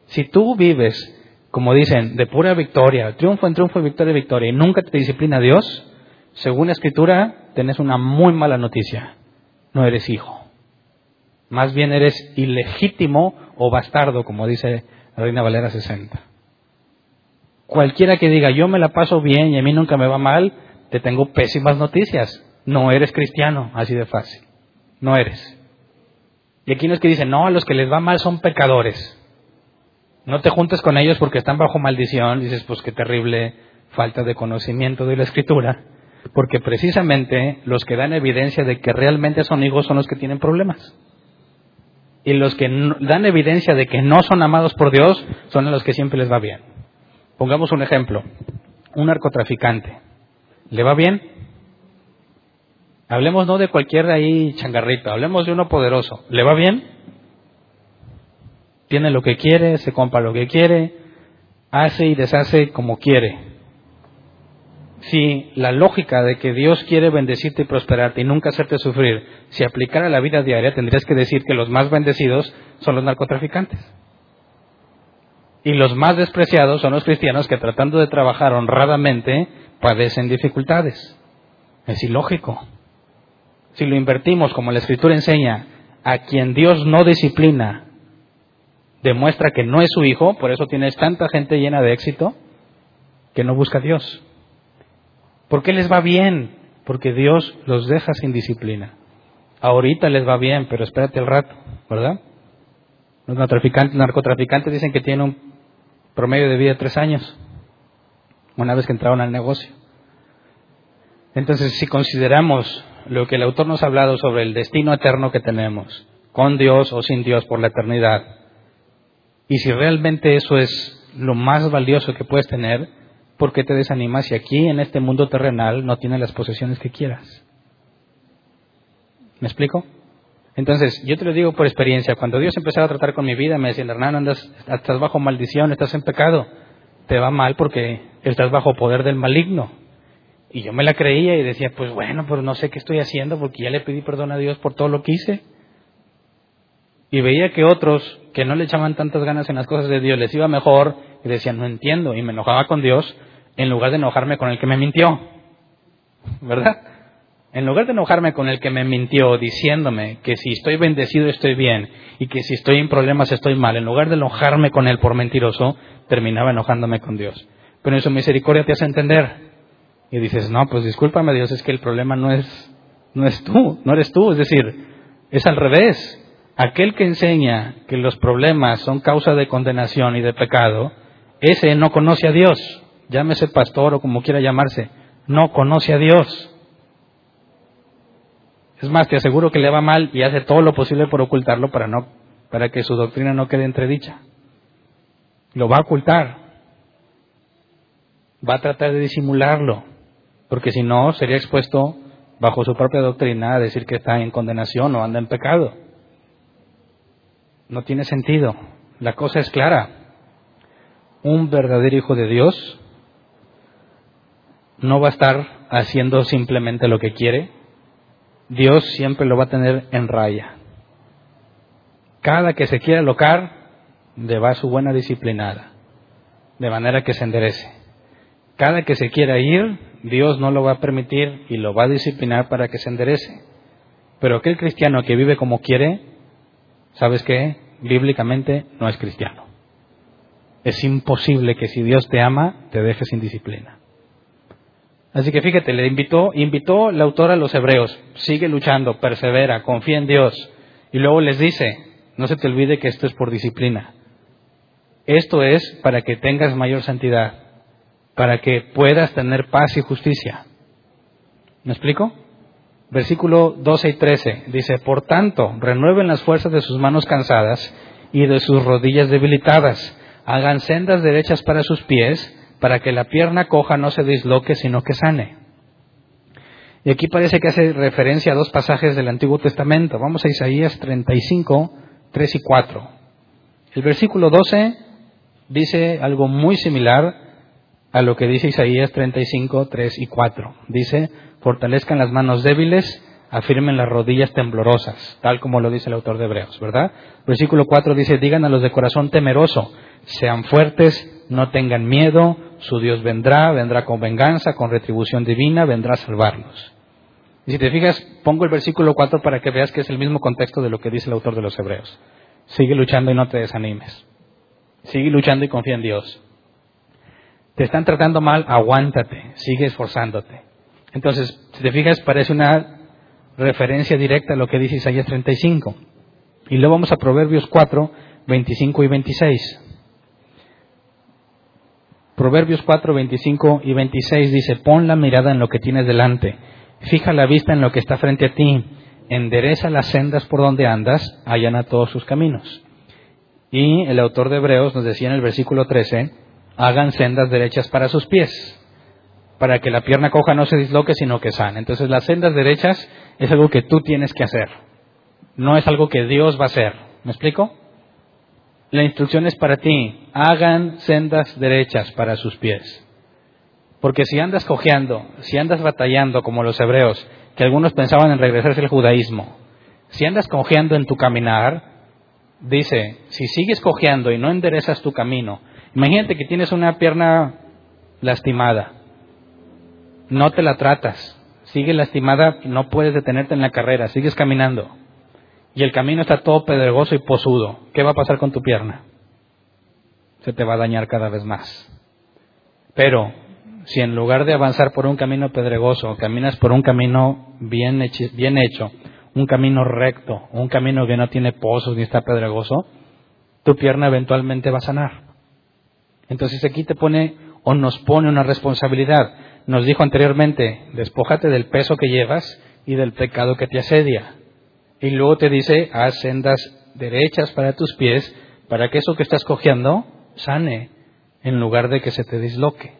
Si tú vives, como dicen, de pura victoria, triunfo en triunfo, victoria en victoria, y nunca te disciplina Dios, según la Escritura, tenés una muy mala noticia. No eres hijo. Más bien eres ilegítimo o bastardo, como dice la Reina Valera 60. Cualquiera que diga, yo me la paso bien y a mí nunca me va mal, te tengo pésimas noticias. No eres cristiano, así de fácil. No eres. Y aquí no es que dicen, no, a los que les va mal son pecadores. No te juntes con ellos porque están bajo maldición. Dices, pues qué terrible falta de conocimiento de la escritura. Porque precisamente los que dan evidencia de que realmente son hijos son los que tienen problemas. Y los que dan evidencia de que no son amados por Dios son los que siempre les va bien. Pongamos un ejemplo. Un narcotraficante. ¿Le va bien? Hablemos no de cualquier ahí changarrito, hablemos de uno poderoso. ¿Le va bien? Tiene lo que quiere, se compra lo que quiere, hace y deshace como quiere. Si la lógica de que Dios quiere bendecirte y prosperarte y nunca hacerte sufrir, si aplicara a la vida diaria, tendrías que decir que los más bendecidos son los narcotraficantes. Y los más despreciados son los cristianos que tratando de trabajar honradamente padecen dificultades. Es ilógico. Si lo invertimos como la escritura enseña, a quien Dios no disciplina, demuestra que no es su hijo, por eso tienes tanta gente llena de éxito que no busca a Dios. ¿Por qué les va bien? Porque Dios los deja sin disciplina. Ahorita les va bien, pero espérate el rato, ¿verdad? Los narcotraficantes, narcotraficantes dicen que tienen un promedio de vida de tres años, una vez que entraron al negocio. Entonces, si consideramos lo que el autor nos ha hablado sobre el destino eterno que tenemos, con Dios o sin Dios por la eternidad, y si realmente eso es lo más valioso que puedes tener, ¿por qué te desanimas si aquí en este mundo terrenal no tienes las posesiones que quieras? ¿Me explico? Entonces, yo te lo digo por experiencia, cuando Dios empezaba a tratar con mi vida, me decían, Hernán, andas, estás bajo maldición, estás en pecado, te va mal porque estás bajo poder del maligno. Y yo me la creía y decía, pues bueno, pues no sé qué estoy haciendo porque ya le pedí perdón a Dios por todo lo que hice. Y veía que otros que no le echaban tantas ganas en las cosas de Dios les iba mejor y decían, no entiendo, y me enojaba con Dios en lugar de enojarme con el que me mintió. ¿Verdad? En lugar de enojarme con el que me mintió diciéndome que si estoy bendecido estoy bien y que si estoy en problemas estoy mal, en lugar de enojarme con él por mentiroso, terminaba enojándome con Dios. Pero en su misericordia te hace entender y dices, no, pues discúlpame Dios, es que el problema no es, no es tú, no eres tú, es decir, es al revés. Aquel que enseña que los problemas son causa de condenación y de pecado, ese no conoce a Dios, llámese pastor o como quiera llamarse, no conoce a Dios. Es más, te aseguro que le va mal y hace todo lo posible por ocultarlo para no, para que su doctrina no quede entredicha. Lo va a ocultar. Va a tratar de disimularlo porque si no sería expuesto bajo su propia doctrina a decir que está en condenación o anda en pecado. No tiene sentido. La cosa es clara. Un verdadero hijo de Dios no va a estar haciendo simplemente lo que quiere. Dios siempre lo va a tener en raya. Cada que se quiera locar, le va su buena disciplinada, de manera que se enderece. Cada que se quiera ir, Dios no lo va a permitir y lo va a disciplinar para que se enderece. Pero aquel cristiano que vive como quiere, ¿sabes qué? Bíblicamente no es cristiano. Es imposible que si Dios te ama, te deje sin disciplina. Así que fíjate, le invitó, invitó el autor a los hebreos, sigue luchando, persevera, confía en Dios. Y luego les dice, no se te olvide que esto es por disciplina. Esto es para que tengas mayor santidad para que puedas tener paz y justicia. ¿Me explico? Versículo 12 y 13 dice, por tanto, renueven las fuerzas de sus manos cansadas y de sus rodillas debilitadas, hagan sendas derechas para sus pies, para que la pierna coja no se disloque, sino que sane. Y aquí parece que hace referencia a dos pasajes del Antiguo Testamento. Vamos a Isaías 35, 3 y 4. El versículo 12 dice algo muy similar a lo que dice Isaías 35, 3 y 4. Dice, fortalezcan las manos débiles, afirmen las rodillas temblorosas, tal como lo dice el autor de Hebreos, ¿verdad? Versículo 4 dice, digan a los de corazón temeroso, sean fuertes, no tengan miedo, su Dios vendrá, vendrá con venganza, con retribución divina, vendrá a salvarnos. Y si te fijas, pongo el versículo 4 para que veas que es el mismo contexto de lo que dice el autor de los Hebreos. Sigue luchando y no te desanimes. Sigue luchando y confía en Dios. Te están tratando mal, aguántate, sigue esforzándote. Entonces, si te fijas, parece una referencia directa a lo que dice Isaías 35. Y luego vamos a Proverbios 4, 25 y 26. Proverbios 4, 25 y 26 dice, pon la mirada en lo que tienes delante Fija la vista en lo que está frente a ti, endereza las sendas por donde andas, allana todos sus caminos. Y el autor de Hebreos nos decía en el versículo 13, hagan sendas derechas para sus pies, para que la pierna coja no se disloque, sino que sane. Entonces las sendas derechas es algo que tú tienes que hacer, no es algo que Dios va a hacer. ¿Me explico? La instrucción es para ti, hagan sendas derechas para sus pies. Porque si andas cojeando, si andas batallando como los hebreos, que algunos pensaban en regresarse al judaísmo, si andas cojeando en tu caminar, dice, si sigues cojeando y no enderezas tu camino, imagínate que tienes una pierna lastimada, no te la tratas, sigue lastimada, no puedes detenerte en la carrera, sigues caminando, y el camino está todo pedregoso y posudo, ¿qué va a pasar con tu pierna? Se te va a dañar cada vez más. Pero si en lugar de avanzar por un camino pedregoso, caminas por un camino bien hecho, bien hecho, un camino recto, un camino que no tiene pozos ni está pedregoso, tu pierna eventualmente va a sanar. Entonces aquí te pone o nos pone una responsabilidad. Nos dijo anteriormente, despójate del peso que llevas y del pecado que te asedia. Y luego te dice, haz sendas derechas para tus pies, para que eso que estás cogiendo sane, en lugar de que se te disloque.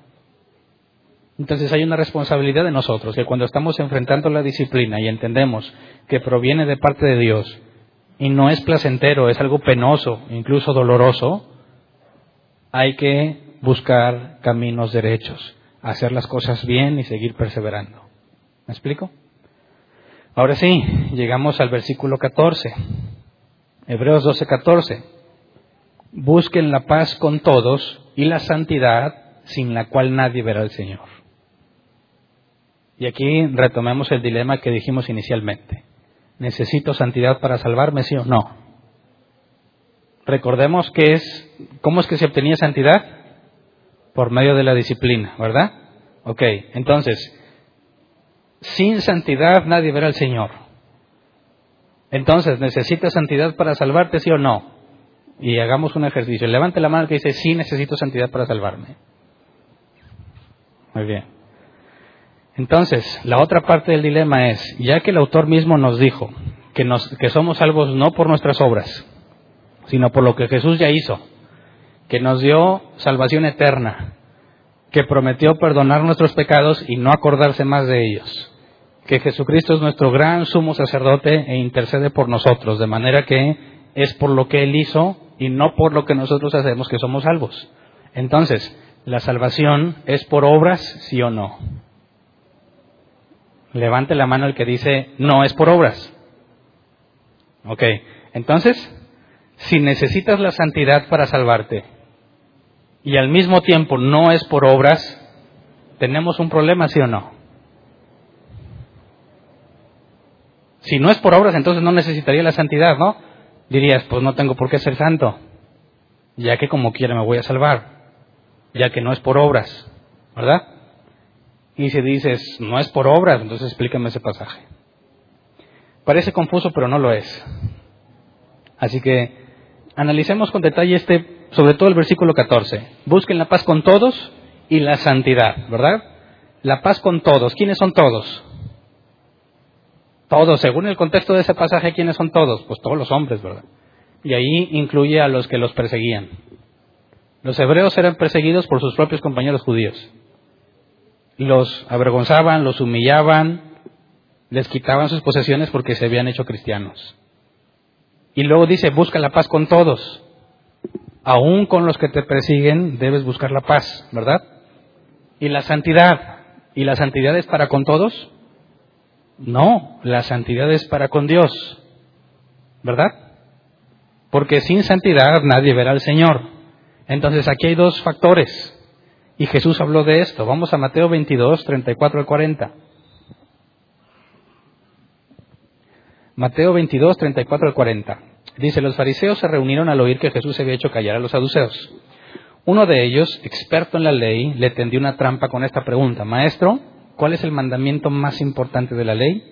Entonces hay una responsabilidad de nosotros, que cuando estamos enfrentando la disciplina y entendemos que proviene de parte de Dios y no es placentero, es algo penoso, incluso doloroso, hay que buscar caminos derechos, hacer las cosas bien y seguir perseverando. ¿Me explico? Ahora sí, llegamos al versículo 14. Hebreos 12, 14. Busquen la paz con todos y la santidad sin la cual nadie verá al Señor. Y aquí retomemos el dilema que dijimos inicialmente. ¿Necesito santidad para salvarme, sí o no? Recordemos que es, ¿cómo es que se obtenía santidad? Por medio de la disciplina, ¿verdad? Ok, entonces, sin santidad nadie verá al Señor. Entonces, ¿necesitas santidad para salvarte, sí o no? Y hagamos un ejercicio. Levante la mano que dice, sí necesito santidad para salvarme. Muy bien. Entonces, la otra parte del dilema es, ya que el autor mismo nos dijo que, nos, que somos salvos no por nuestras obras, sino por lo que Jesús ya hizo, que nos dio salvación eterna, que prometió perdonar nuestros pecados y no acordarse más de ellos, que Jesucristo es nuestro gran sumo sacerdote e intercede por nosotros, de manera que es por lo que Él hizo y no por lo que nosotros hacemos que somos salvos. Entonces, ¿la salvación es por obras, sí o no? Levante la mano el que dice, no es por obras. Ok, entonces, si necesitas la santidad para salvarte y al mismo tiempo no es por obras, tenemos un problema, sí o no. Si no es por obras, entonces no necesitaría la santidad, ¿no? Dirías, pues no tengo por qué ser santo, ya que como quiera me voy a salvar, ya que no es por obras, ¿verdad? Y si dices, no es por obras, entonces explícame ese pasaje. Parece confuso, pero no lo es. Así que analicemos con detalle este, sobre todo el versículo 14. Busquen la paz con todos y la santidad, ¿verdad? La paz con todos. ¿Quiénes son todos? Todos, según el contexto de ese pasaje, ¿quiénes son todos? Pues todos los hombres, ¿verdad? Y ahí incluye a los que los perseguían. Los hebreos eran perseguidos por sus propios compañeros judíos los avergonzaban, los humillaban, Les quitaban sus posesiones porque se habían hecho cristianos. Y luego dice, busca la paz con todos. Aún con los que te persiguen debes buscar la paz, ¿verdad? Y la santidad. ¿Y la santidad es para con todos? No, la santidad es para con Dios, ¿verdad? Porque sin santidad nadie verá al Señor. Entonces aquí hay dos factores. Y Jesús habló de esto. Vamos a Mateo 22, 34 al 40. Mateo 22, 34 al 40. Dice, los fariseos se reunieron al oír que Jesús había hecho callar a los saduceos. Uno de ellos, experto en la ley, le tendió una trampa con esta pregunta. Maestro, ¿cuál es el mandamiento más importante de la ley?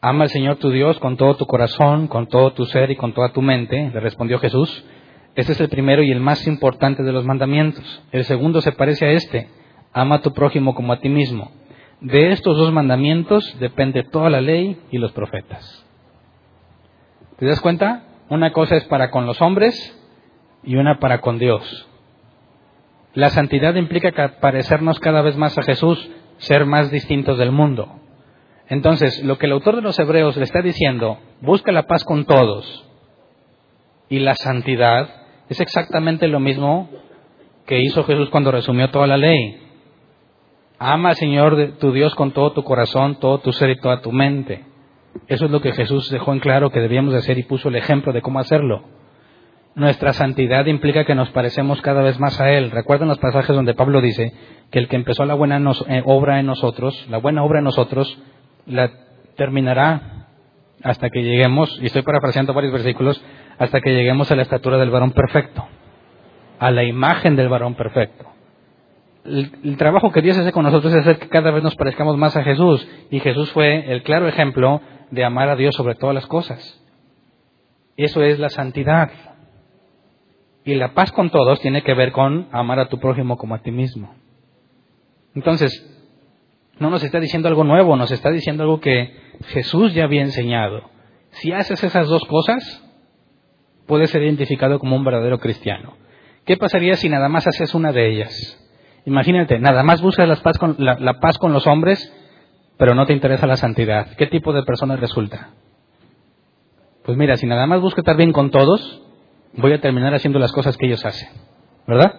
Ama al Señor tu Dios con todo tu corazón, con todo tu ser y con toda tu mente, le respondió Jesús. Este es el primero y el más importante de los mandamientos. El segundo se parece a este. Ama a tu prójimo como a ti mismo. De estos dos mandamientos depende toda la ley y los profetas. ¿Te das cuenta? Una cosa es para con los hombres y una para con Dios. La santidad implica parecernos cada vez más a Jesús, ser más distintos del mundo. Entonces, lo que el autor de los Hebreos le está diciendo, busca la paz con todos y la santidad, es exactamente lo mismo que hizo Jesús cuando resumió toda la ley. Ama al Señor tu Dios con todo tu corazón, todo tu ser y toda tu mente. Eso es lo que Jesús dejó en claro que debíamos de hacer y puso el ejemplo de cómo hacerlo. Nuestra santidad implica que nos parecemos cada vez más a Él. Recuerden los pasajes donde Pablo dice que el que empezó la buena eh, obra en nosotros, la buena obra en nosotros, la terminará hasta que lleguemos, y estoy parafraseando varios versículos, hasta que lleguemos a la estatura del varón perfecto, a la imagen del varón perfecto. El, el, trabajo que Dios hace con nosotros es hacer que cada vez nos parezcamos más a Jesús, y Jesús fue el claro ejemplo de amar a Dios sobre todas las cosas. Eso es la santidad. Y la paz con todos tiene que ver con amar a tu prójimo como a ti mismo. Entonces, no nos está diciendo algo nuevo, nos está diciendo algo que Jesús ya había enseñado. Si haces esas dos cosas, puedes ser identificado como un verdadero cristiano. ¿Qué pasaría si nada más haces una de ellas? Imagínate, nada más buscas la paz con, la paz con los hombres pero no te interesa la santidad, ¿qué tipo de persona resulta? Pues mira, si nada más busco estar bien con todos, voy a terminar haciendo las cosas que ellos hacen, ¿verdad?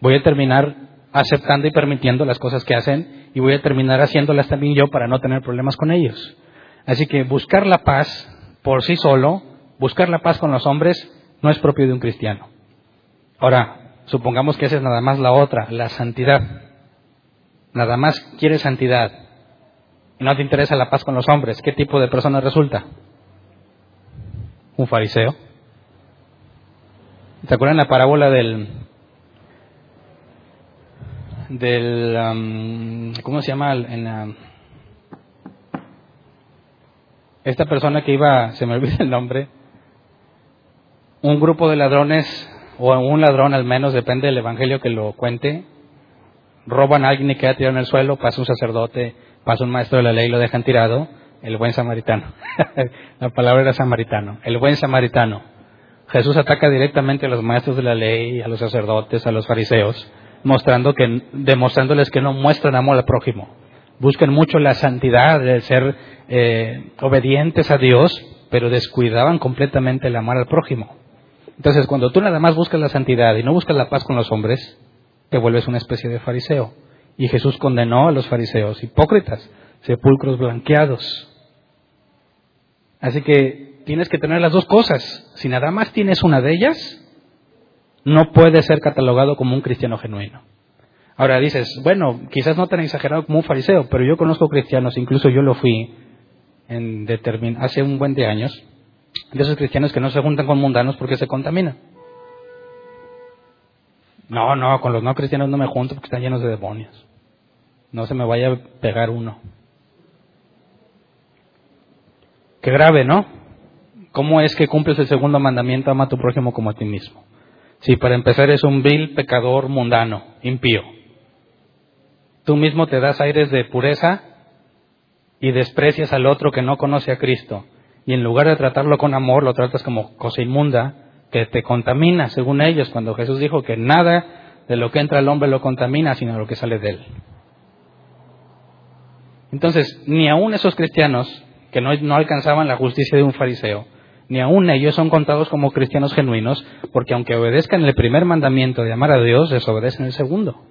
Voy a terminar aceptando y permitiendo las cosas que hacen y voy a terminar haciéndolas también yo para no tener problemas con ellos. Así que buscar la paz por sí solo, buscar la paz con los hombres, no es propio de un cristiano. Ahora, supongamos que esa es nada más la otra, la santidad. Nada más quiere santidad no te interesa la paz con los hombres, ¿qué tipo de persona resulta? Un fariseo. ¿Se acuerdan la parábola del del cómo se llama en esta persona que iba se me olvida el nombre un grupo de ladrones o un ladrón al menos depende del evangelio que lo cuente roban a alguien y queda tirado en el suelo pasa un sacerdote pasa un maestro de la ley y lo dejan tirado, el buen samaritano. la palabra era samaritano, el buen samaritano. Jesús ataca directamente a los maestros de la ley, a los sacerdotes, a los fariseos, mostrando que, demostrándoles que no muestran amor al prójimo. Buscan mucho la santidad de ser eh, obedientes a Dios, pero descuidaban completamente el amor al prójimo. Entonces, cuando tú nada más buscas la santidad y no buscas la paz con los hombres, te vuelves una especie de fariseo. Y Jesús condenó a los fariseos, hipócritas, sepulcros blanqueados. Así que tienes que tener las dos cosas. Si nada más tienes una de ellas, no puedes ser catalogado como un cristiano genuino. Ahora dices, bueno, quizás no tan exagerado como un fariseo, pero yo conozco cristianos, incluso yo lo fui en hace un buen de años, de esos cristianos que no se juntan con mundanos porque se contaminan. No, no, con los no cristianos no me junto porque están llenos de demonios. No se me vaya a pegar uno. Qué grave, ¿no? ¿Cómo es que cumples el segundo mandamiento, ama a tu prójimo como a ti mismo? Si para empezar es un vil pecador mundano, impío. Tú mismo te das aires de pureza y desprecias al otro que no conoce a Cristo. Y en lugar de tratarlo con amor, lo tratas como cosa inmunda que te contamina, según ellos, cuando Jesús dijo que nada de lo que entra al hombre lo contamina, sino lo que sale de él. Entonces, ni aún esos cristianos que no, alcanzaban la justicia de un fariseo, ni aún ellos son contados como cristianos genuinos, porque aunque obedezcan el primer mandamiento de amar a Dios, desobedecen el segundo.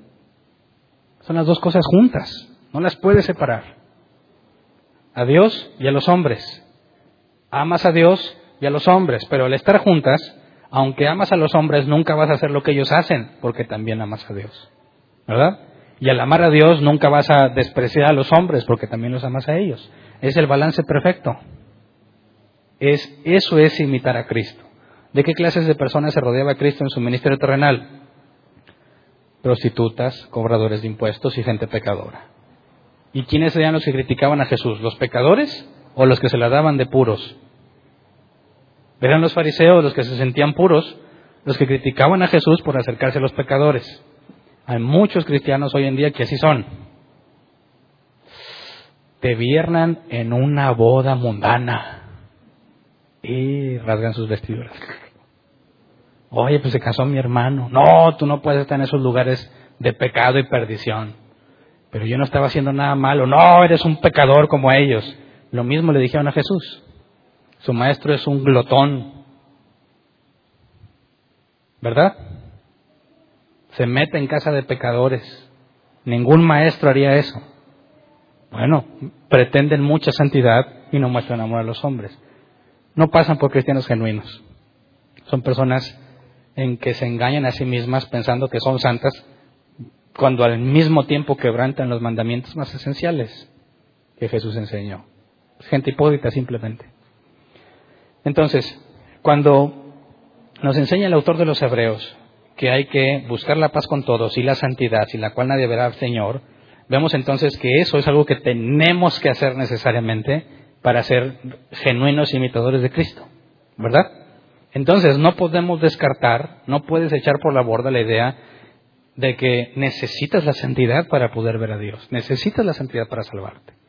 Son las dos cosas juntas, no las puedes separar. A Dios y a los hombres. Amas a Dios y a los hombres, pero al estar juntas, aunque amas a los hombres, nunca vas a hacer lo que ellos hacen, porque también amas a Dios. ¿Verdad? Y al amar a Dios nunca vas a despreciar a los hombres, porque también los amas a ellos. Es el balance perfecto. Es, eso es imitar a Cristo. ¿De qué clases de personas se rodeaba Cristo en su ministerio terrenal? Prostitutas, cobradores de impuestos y gente pecadora. ¿Y quiénes eran los que criticaban a Jesús? ¿Los pecadores o los que se la daban de puros? Eran los fariseos los que se sentían puros, los que criticaban a Jesús por acercarse a los pecadores. Hay muchos cristianos hoy en día que así son. Te viernan en una boda mundana y rasgan sus vestiduras. Oye, pues se casó mi hermano. No, tú no puedes estar en esos lugares de pecado y perdición. Pero yo no estaba haciendo nada malo. No, eres un pecador como ellos. Lo mismo le dijeron a Jesús. Su maestro es un glotón. ¿Verdad? Se mete en casa de pecadores. Ningún maestro haría eso. Bueno, pretenden mucha santidad y no muestran amor a los hombres. No pasan por cristianos genuinos. Son personas en que se engañan a sí mismas pensando que son santas cuando al mismo tiempo quebrantan los mandamientos más esenciales que Jesús enseñó. Gente hipócrita simplemente. Entonces, cuando nos enseña el autor de los Hebreos que hay que buscar la paz con todos y la santidad, sin la cual nadie verá al Señor, vemos entonces que eso es algo que tenemos que hacer necesariamente para ser genuinos imitadores de Cristo, ¿verdad? Entonces, no podemos descartar, no puedes echar por la borda la idea de que necesitas la santidad para poder ver a Dios, necesitas la santidad para salvarte.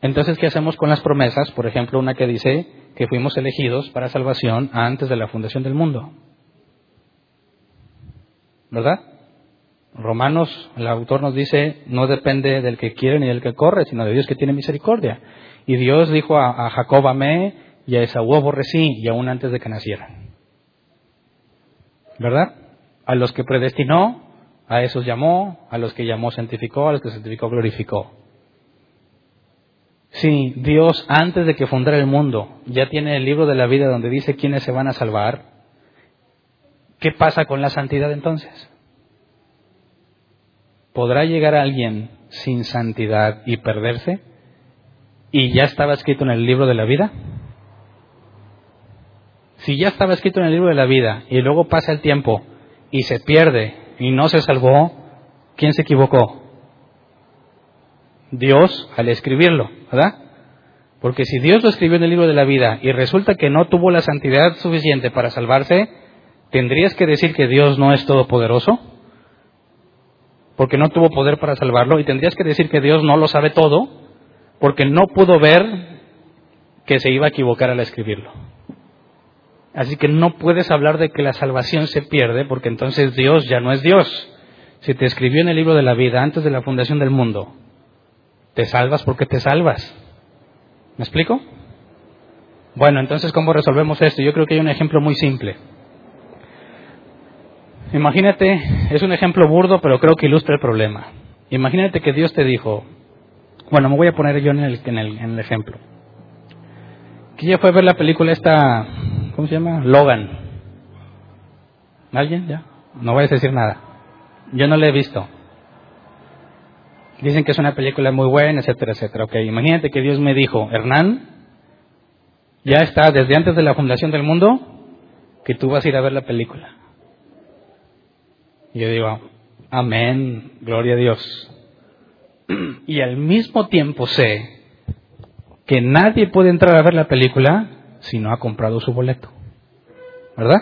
Entonces, ¿qué hacemos con las promesas? Por ejemplo, una que dice que fuimos elegidos para salvación antes de la fundación del mundo. ¿Verdad? Romanos, el autor nos dice, no depende del que quiere ni del que corre, sino de Dios que tiene misericordia. Y Dios dijo a, Jacob amé y a Esaú aborrecí, y aún antes de que nacieran. ¿Verdad? A los que predestinó, a esos llamó, a los que llamó santificó, a los que santificó glorificó. Si Dios antes de que fundara el mundo ya tiene el libro de la vida donde dice quiénes se van a salvar, ¿qué pasa con la santidad entonces? ¿Podrá llegar alguien sin santidad y perderse? ¿Y ya estaba escrito en el libro de la vida? Si ya estaba escrito en el libro de la vida y luego pasa el tiempo y se pierde y no se salvó, ¿quién se equivocó? Dios al escribirlo, ¿verdad? Porque si Dios lo escribió en el libro de la vida y resulta que no tuvo la santidad suficiente para salvarse, ¿tendrías que decir que Dios no es todopoderoso? Porque no tuvo poder para salvarlo. Y tendrías que decir que Dios no lo sabe todo, porque no pudo ver que se iba a equivocar al escribirlo. Así que no puedes hablar de que la salvación se pierde, porque entonces Dios ya no es Dios. Si te escribió en el libro de la vida antes de la fundación del mundo, te salvas porque te salvas. ¿Me explico? Bueno, entonces, ¿cómo resolvemos esto? Yo creo que hay un ejemplo muy simple. Imagínate, es un ejemplo burdo, pero creo que ilustra el problema. Imagínate que Dios te dijo, bueno, me voy a poner yo en el, en el, en el ejemplo. Que ya fue a ver la película esta, ¿cómo se llama? Logan. ¿Alguien? ¿Ya? No voy a decir nada. Yo no la he visto. Dicen que es una película muy buena, etcétera, etcétera. Ok, imagínate que Dios me dijo, Hernán, ya está desde antes de la fundación del mundo que tú vas a ir a ver la película. Y yo digo, amén, gloria a Dios. Y al mismo tiempo sé que nadie puede entrar a ver la película si no ha comprado su boleto. ¿Verdad?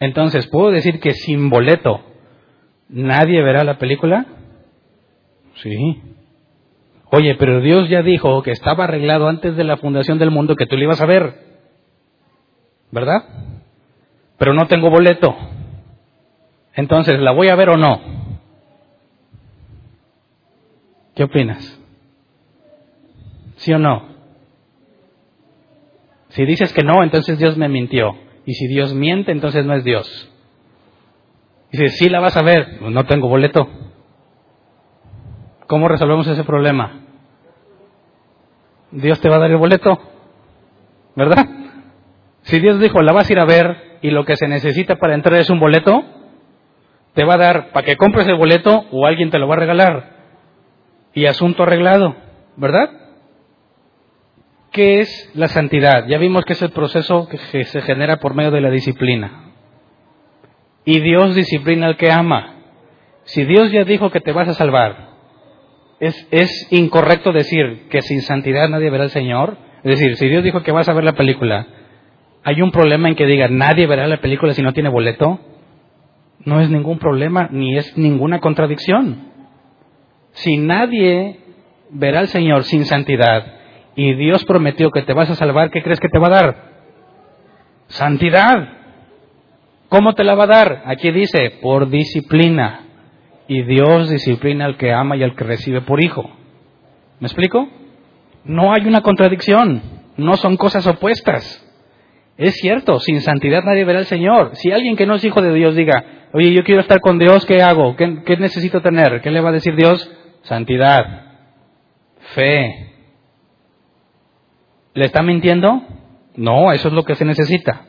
Entonces, ¿puedo decir que sin boleto nadie verá la película? Sí. Oye, pero Dios ya dijo que estaba arreglado antes de la fundación del mundo que tú lo ibas a ver. ¿Verdad? Pero no tengo boleto. Entonces, ¿la voy a ver o no? ¿Qué opinas? ¿Sí o no? Si dices que no, entonces Dios me mintió. Y si Dios miente, entonces no es Dios. Dices, sí la vas a ver. No tengo boleto. ¿Cómo resolvemos ese problema? Dios te va a dar el boleto. ¿Verdad? Si Dios dijo, la vas a ir a ver y lo que se necesita para entrar es un boleto, te va a dar para que compres el boleto o alguien te lo va a regalar. Y asunto arreglado, ¿verdad? ¿Qué es la santidad? Ya vimos que es el proceso que se genera por medio de la disciplina. Y Dios disciplina al que ama. Si Dios ya dijo que te vas a salvar, ¿es, ¿es incorrecto decir que sin santidad nadie verá al Señor? Es decir, si Dios dijo que vas a ver la película, ¿hay un problema en que diga nadie verá la película si no tiene boleto? No es ningún problema, ni es ninguna contradicción. Si nadie verá al Señor sin santidad y Dios prometió que te vas a salvar, ¿qué crees que te va a dar? Santidad. ¿Cómo te la va a dar? Aquí dice, por disciplina. Y Dios disciplina al que ama y al que recibe por hijo. ¿Me explico? No hay una contradicción, no son cosas opuestas. Es cierto, sin santidad nadie verá al Señor. Si alguien que no es hijo de Dios diga, oye, yo quiero estar con Dios, ¿qué hago? ¿Qué, ¿Qué, necesito tener? ¿Qué le va a decir Dios? Santidad, fe. ¿Le está mintiendo? No, eso es lo que se necesita.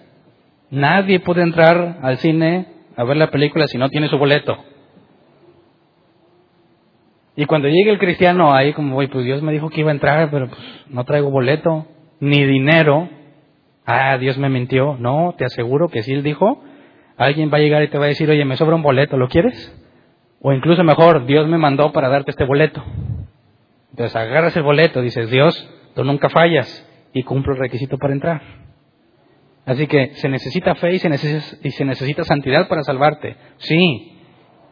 Nadie puede entrar al cine a ver la película si no tiene su boleto. Y cuando llegue el cristiano ahí como, voy, pues Dios me dijo que iba a entrar, pero pues no traigo boleto, ni dinero. Ah, Dios me mintió. No, te aseguro que si Él dijo, alguien va a llegar y te va a decir, oye, me sobra un boleto, ¿lo quieres? O incluso mejor, Dios me mandó para darte este boleto. Entonces agarras el boleto, dices, Dios, tú nunca fallas y cumplo el requisito para entrar. Así que se necesita fe y se necesita, y se necesita santidad para salvarte. Sí.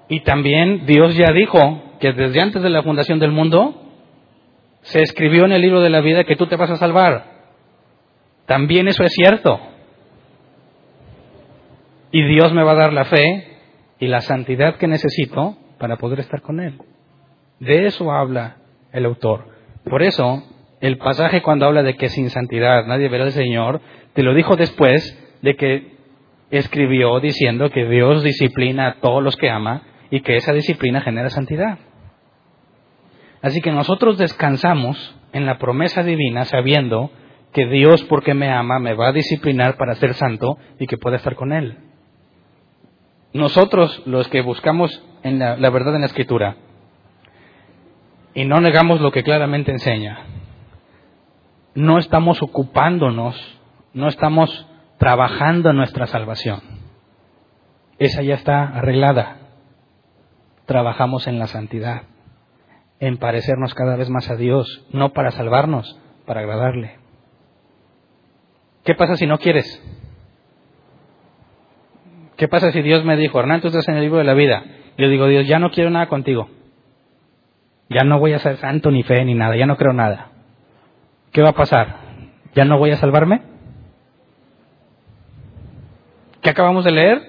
Y también Dios ya dijo que desde antes de la fundación del mundo se escribió en el libro de la vida que tú te vas a salvar. También eso es cierto. Y Dios me va a dar la fe y la santidad que necesito para poder estar con Él. De eso habla el autor. Por eso, el pasaje cuando habla de que sin santidad nadie verá al Señor, te lo dijo después de que escribió diciendo que Dios disciplina a todos los que ama y que esa disciplina genera santidad. Así que nosotros descansamos en la promesa divina sabiendo que Dios, porque me ama, me va a disciplinar para ser santo y que pueda estar con Él. Nosotros, los que buscamos en la, la verdad en la Escritura, y no negamos lo que claramente enseña, no estamos ocupándonos, no estamos trabajando nuestra salvación. Esa ya está arreglada. Trabajamos en la santidad, en parecernos cada vez más a Dios, no para salvarnos, para agradarle. ¿Qué pasa si no quieres? ¿Qué pasa si Dios me dijo, Hernán, tú estás en el libro de la vida? Yo digo, Dios, ya no quiero nada contigo. Ya no voy a ser santo ni fe ni nada, ya no creo nada. ¿Qué va a pasar? ¿Ya no voy a salvarme? ¿Qué acabamos de leer?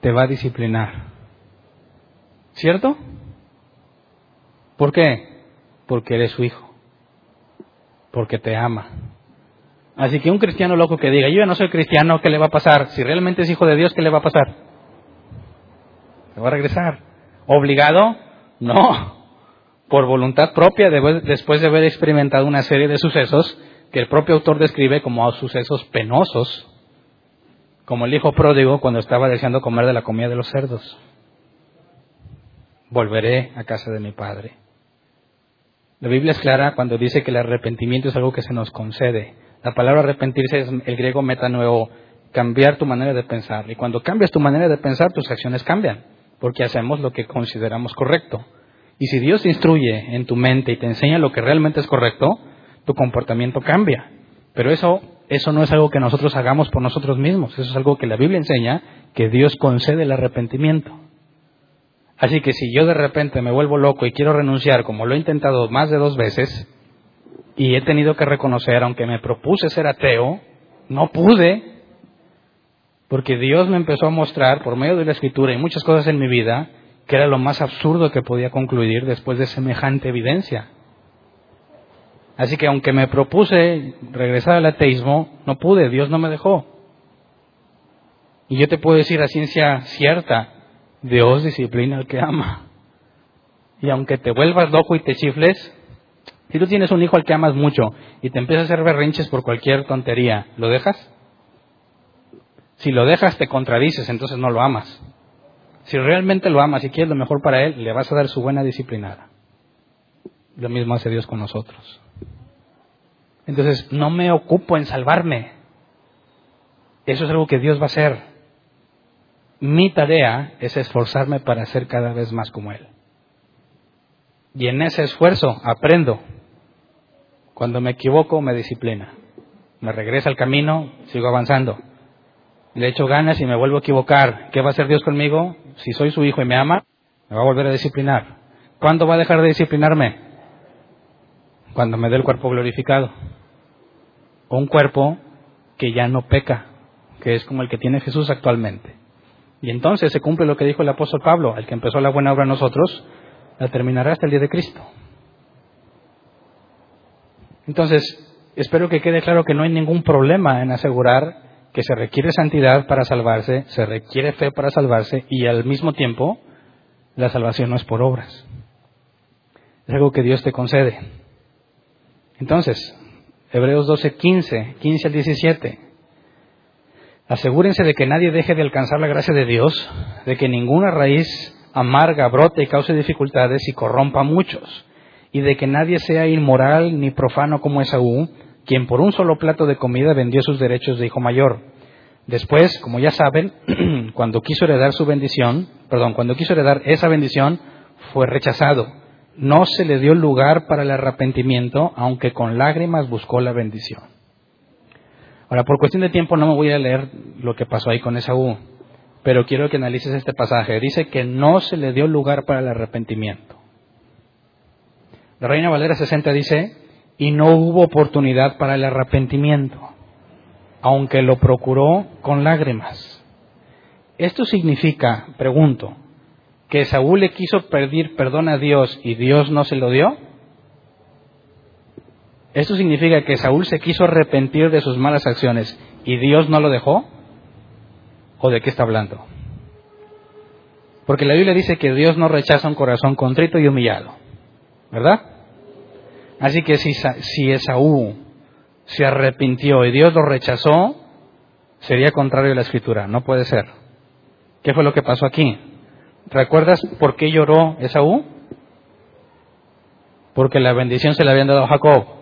Te va a disciplinar. ¿Cierto? ¿Por qué? Porque eres su hijo. Porque te ama. Así que un cristiano loco que diga, yo ya no soy cristiano, ¿qué le va a pasar? Si realmente es hijo de Dios, ¿qué le va a pasar? ¿Se va a regresar? ¿Obligado? No. Por voluntad propia, después de haber experimentado una serie de sucesos que el propio autor describe como sucesos penosos, como el hijo pródigo cuando estaba deseando comer de la comida de los cerdos. Volveré a casa de mi padre. La Biblia es clara cuando dice que el arrepentimiento es algo que se nos concede. La palabra arrepentirse es el griego metanuevo, cambiar tu manera de pensar. Y cuando cambias tu manera de pensar, tus acciones cambian, porque hacemos lo que consideramos correcto. Y si Dios te instruye en tu mente y te enseña lo que realmente es correcto, tu comportamiento cambia. Pero eso, eso no es algo que nosotros hagamos por nosotros mismos, eso es algo que la Biblia enseña, que Dios concede el arrepentimiento. Así que si yo de repente me vuelvo loco y quiero renunciar, como lo he intentado más de dos veces, y he tenido que reconocer, aunque me propuse ser ateo, no pude, porque Dios me empezó a mostrar por medio de la escritura y muchas cosas en mi vida que era lo más absurdo que podía concluir después de semejante evidencia. Así que aunque me propuse regresar al ateísmo, no pude, Dios no me dejó. Y yo te puedo decir a ciencia cierta, Dios disciplina al que ama. Y aunque te vuelvas loco y te chifles, si tú tienes un hijo al que amas mucho y te empieza a hacer berrinches por cualquier tontería, ¿lo dejas? Si lo dejas te contradices, entonces no lo amas. Si realmente lo amas y quieres lo mejor para él, le vas a dar su buena disciplinada. Lo mismo hace Dios con nosotros. Entonces, no me ocupo en salvarme. Eso es algo que Dios va a hacer. Mi tarea es esforzarme para ser cada vez más como Él. Y en ese esfuerzo aprendo. Cuando me equivoco, me disciplina. Me regresa al camino, sigo avanzando. Le echo ganas y me vuelvo a equivocar. ¿Qué va a hacer Dios conmigo? Si soy su hijo y me ama, me va a volver a disciplinar. ¿Cuándo va a dejar de disciplinarme? Cuando me dé el cuerpo glorificado. Un cuerpo que ya no peca, que es como el que tiene Jesús actualmente. Y entonces se cumple lo que dijo el apóstol Pablo, el que empezó la buena obra a nosotros, la terminará hasta el día de Cristo. Entonces, espero que quede claro que no hay ningún problema en asegurar que se requiere santidad para salvarse, se requiere fe para salvarse y al mismo tiempo la salvación no es por obras. Es algo que Dios te concede. Entonces, Hebreos 12, 15, 15 al 17. Asegúrense de que nadie deje de alcanzar la gracia de Dios, de que ninguna raíz amarga brote y cause dificultades y corrompa a muchos, y de que nadie sea inmoral ni profano como Esaú, quien por un solo plato de comida vendió sus derechos de hijo mayor. Después, como ya saben, cuando quiso heredar su bendición, perdón, cuando quiso heredar esa bendición, fue rechazado. No se le dio lugar para el arrepentimiento, aunque con lágrimas buscó la bendición. Ahora, por cuestión de tiempo no me voy a leer lo que pasó ahí con Esaú, pero quiero que analices este pasaje. Dice que no se le dio lugar para el arrepentimiento. La Reina Valera 60 dice, y no hubo oportunidad para el arrepentimiento, aunque lo procuró con lágrimas. Esto significa, pregunto, que Saúl le quiso pedir perdón a Dios y Dios no se lo dio. ¿Esto significa que Saúl se quiso arrepentir de sus malas acciones y Dios no lo dejó? ¿O de qué está hablando? Porque la Biblia dice que Dios no rechaza un corazón contrito y humillado. ¿Verdad? Así que si, si Esaú se arrepintió y Dios lo rechazó, sería contrario a la escritura. No puede ser. ¿Qué fue lo que pasó aquí? ¿Recuerdas por qué lloró Esaú? Porque la bendición se le habían dado a Jacob.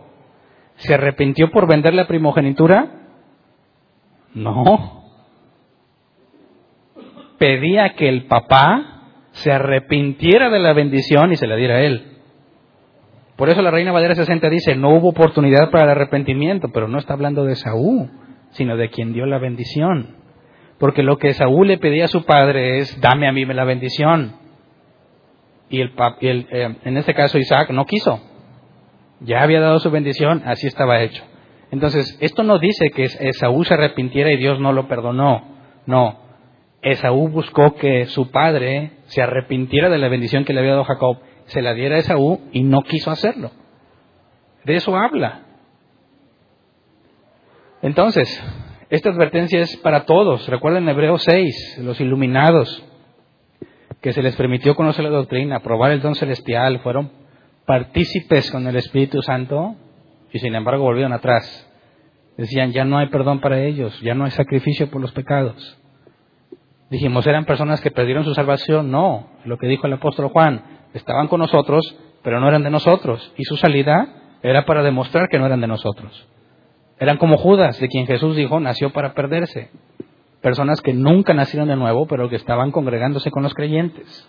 ¿Se arrepintió por vender la primogenitura? No. Pedía que el papá se arrepintiera de la bendición y se la diera a él. Por eso la reina Valera 60 dice, no hubo oportunidad para el arrepentimiento, pero no está hablando de Saúl, sino de quien dio la bendición. Porque lo que Saúl le pedía a su padre es, dame a mí la bendición. Y el, eh, en este caso Isaac no quiso. Ya había dado su bendición, así estaba hecho. Entonces, esto no dice que Esaú se arrepintiera y Dios no lo perdonó. No. Esaú buscó que su padre se arrepintiera de la bendición que le había dado Jacob se la diera a Esaú y no quiso hacerlo. De eso habla. Entonces, esta advertencia es para todos. Recuerden Hebreos 6, los iluminados, que se les permitió conocer la doctrina, probar el don celestial, fueron partícipes con el Espíritu Santo y sin embargo volvieron atrás. Decían, ya no hay perdón para ellos, ya no hay sacrificio por los pecados. Dijimos, ¿eran personas que perdieron su salvación? No, lo que dijo el apóstol Juan, estaban con nosotros, pero no eran de nosotros. Y su salida era para demostrar que no eran de nosotros. Eran como Judas, de quien Jesús dijo, nació para perderse. Personas que nunca nacieron de nuevo, pero que estaban congregándose con los creyentes.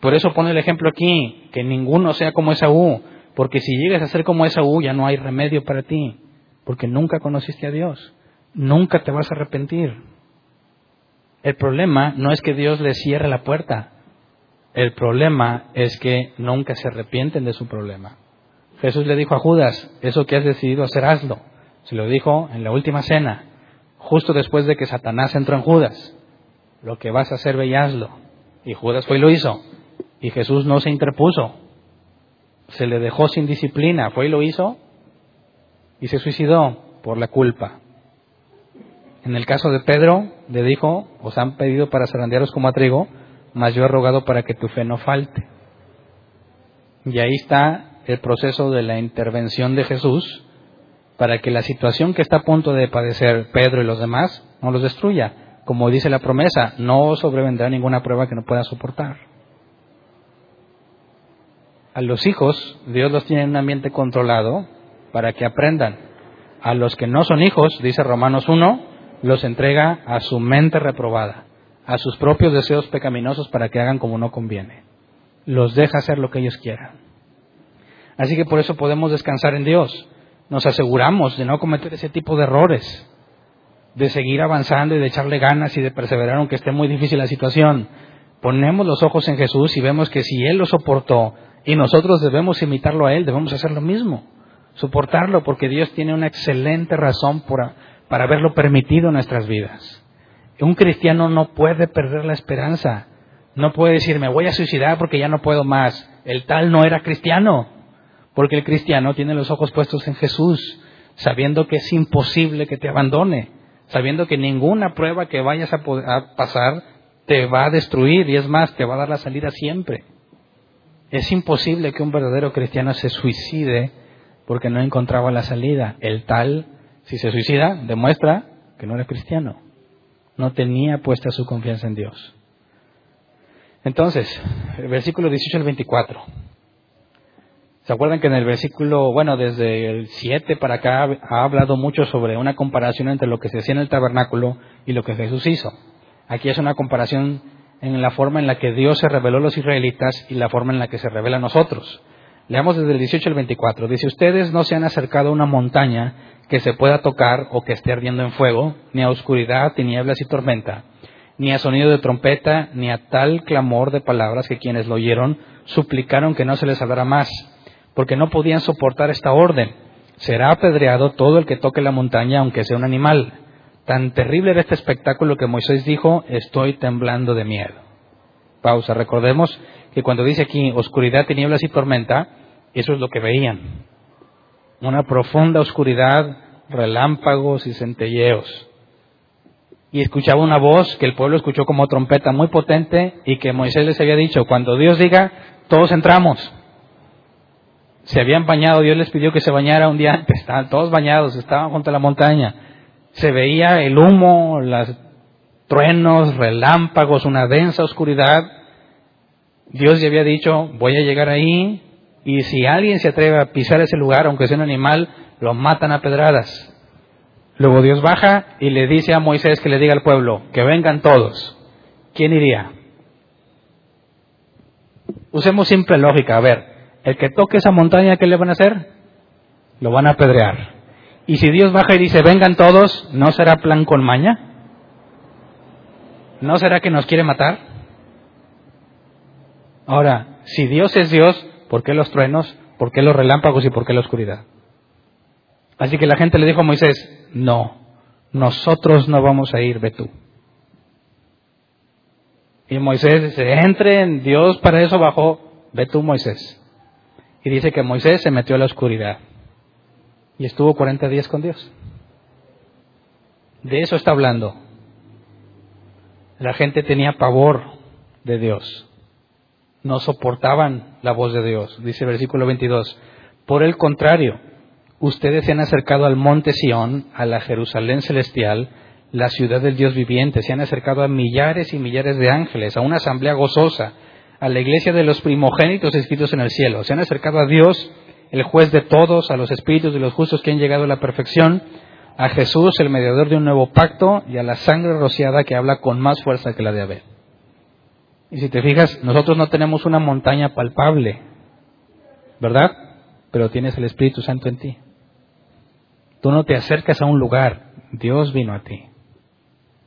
Por eso pone el ejemplo aquí, que ninguno sea como Esaú, porque si llegas a ser como Esaú ya no hay remedio para ti, porque nunca conociste a Dios, nunca te vas a arrepentir. El problema no es que Dios le cierre la puerta, el problema es que nunca se arrepienten de su problema. Jesús le dijo a Judas, eso que has decidido hacer, hazlo. Se lo dijo en la última cena, justo después de que Satanás entró en Judas. Lo que vas a hacer, ve y hazlo. Y Judas fue y lo hizo. Y Jesús no se interpuso. Se le dejó sin disciplina, fue y lo hizo y se suicidó por la culpa. En el caso de Pedro, le dijo, os han pedido para zarandearos como a trigo, mas yo he rogado para que tu fe no falte. Y ahí está el proceso de la intervención de Jesús para que la situación que está a punto de padecer Pedro y los demás no los destruya. Como dice la promesa, no sobrevendrá ninguna prueba que no pueda soportar. A los hijos, Dios los tiene en un ambiente controlado para que aprendan. A los que no son hijos, dice Romanos 1, los entrega a su mente reprobada, a sus propios deseos pecaminosos para que hagan como no conviene. Los deja hacer lo que ellos quieran. Así que por eso podemos descansar en Dios. Nos aseguramos de no cometer ese tipo de errores, de seguir avanzando y de echarle ganas y de perseverar aunque esté muy difícil la situación. Ponemos los ojos en Jesús y vemos que si Él lo soportó y nosotros debemos imitarlo a Él, debemos hacer lo mismo, soportarlo, porque Dios tiene una excelente razón para, para haberlo permitido en nuestras vidas. Un cristiano no puede perder la esperanza, no puede decir me voy a suicidar porque ya no puedo más. El tal no era cristiano, porque el cristiano tiene los ojos puestos en Jesús, sabiendo que es imposible que te abandone, sabiendo que ninguna prueba que vayas a pasar te va a destruir y es más, te va a dar la salida siempre. Es imposible que un verdadero cristiano se suicide porque no encontraba la salida. El tal, si se suicida, demuestra que no era cristiano. No tenía puesta su confianza en Dios. Entonces, el versículo 18 al 24. ¿Se acuerdan que en el versículo, bueno, desde el 7 para acá ha hablado mucho sobre una comparación entre lo que se hacía en el tabernáculo y lo que Jesús hizo? Aquí es una comparación en la forma en la que Dios se reveló a los israelitas y la forma en la que se revela a nosotros. Leamos desde el 18 al 24. Dice, ustedes no se han acercado a una montaña que se pueda tocar o que esté ardiendo en fuego, ni a oscuridad, tinieblas y tormenta, ni a sonido de trompeta, ni a tal clamor de palabras que quienes lo oyeron suplicaron que no se les hablara más, porque no podían soportar esta orden. Será apedreado todo el que toque la montaña, aunque sea un animal. Tan terrible era este espectáculo que Moisés dijo, estoy temblando de miedo. Pausa. Recordemos que cuando dice aquí oscuridad, tinieblas y tormenta, eso es lo que veían. Una profunda oscuridad, relámpagos y centelleos. Y escuchaba una voz que el pueblo escuchó como trompeta muy potente y que Moisés les había dicho, cuando Dios diga, todos entramos. Se habían bañado, Dios les pidió que se bañara un día antes, estaban todos bañados, estaban junto a la montaña se veía el humo, los truenos, relámpagos, una densa oscuridad. Dios ya había dicho, voy a llegar ahí y si alguien se atreve a pisar ese lugar, aunque sea un animal, lo matan a pedradas. Luego Dios baja y le dice a Moisés que le diga al pueblo, que vengan todos. ¿Quién iría? Usemos simple lógica. A ver, el que toque esa montaña, ¿qué le van a hacer? Lo van a apedrear. Y si Dios baja y dice, vengan todos, ¿no será plan con maña? ¿No será que nos quiere matar? Ahora, si Dios es Dios, ¿por qué los truenos? ¿Por qué los relámpagos y por qué la oscuridad? Así que la gente le dijo a Moisés, no, nosotros no vamos a ir, ve tú. Y Moisés dice, en Dios para eso bajó, ve tú Moisés. Y dice que Moisés se metió a la oscuridad y estuvo 40 días con Dios. De eso está hablando. La gente tenía pavor de Dios. No soportaban la voz de Dios. Dice el versículo 22. Por el contrario, ustedes se han acercado al monte Sión, a la Jerusalén celestial, la ciudad del Dios viviente. Se han acercado a millares y millares de ángeles, a una asamblea gozosa, a la iglesia de los primogénitos escritos en el cielo. Se han acercado a Dios el juez de todos, a los espíritus de los justos que han llegado a la perfección, a Jesús, el mediador de un nuevo pacto, y a la sangre rociada que habla con más fuerza que la de Abel. Y si te fijas, nosotros no tenemos una montaña palpable, ¿verdad? Pero tienes el Espíritu Santo en ti. Tú no te acercas a un lugar, Dios vino a ti.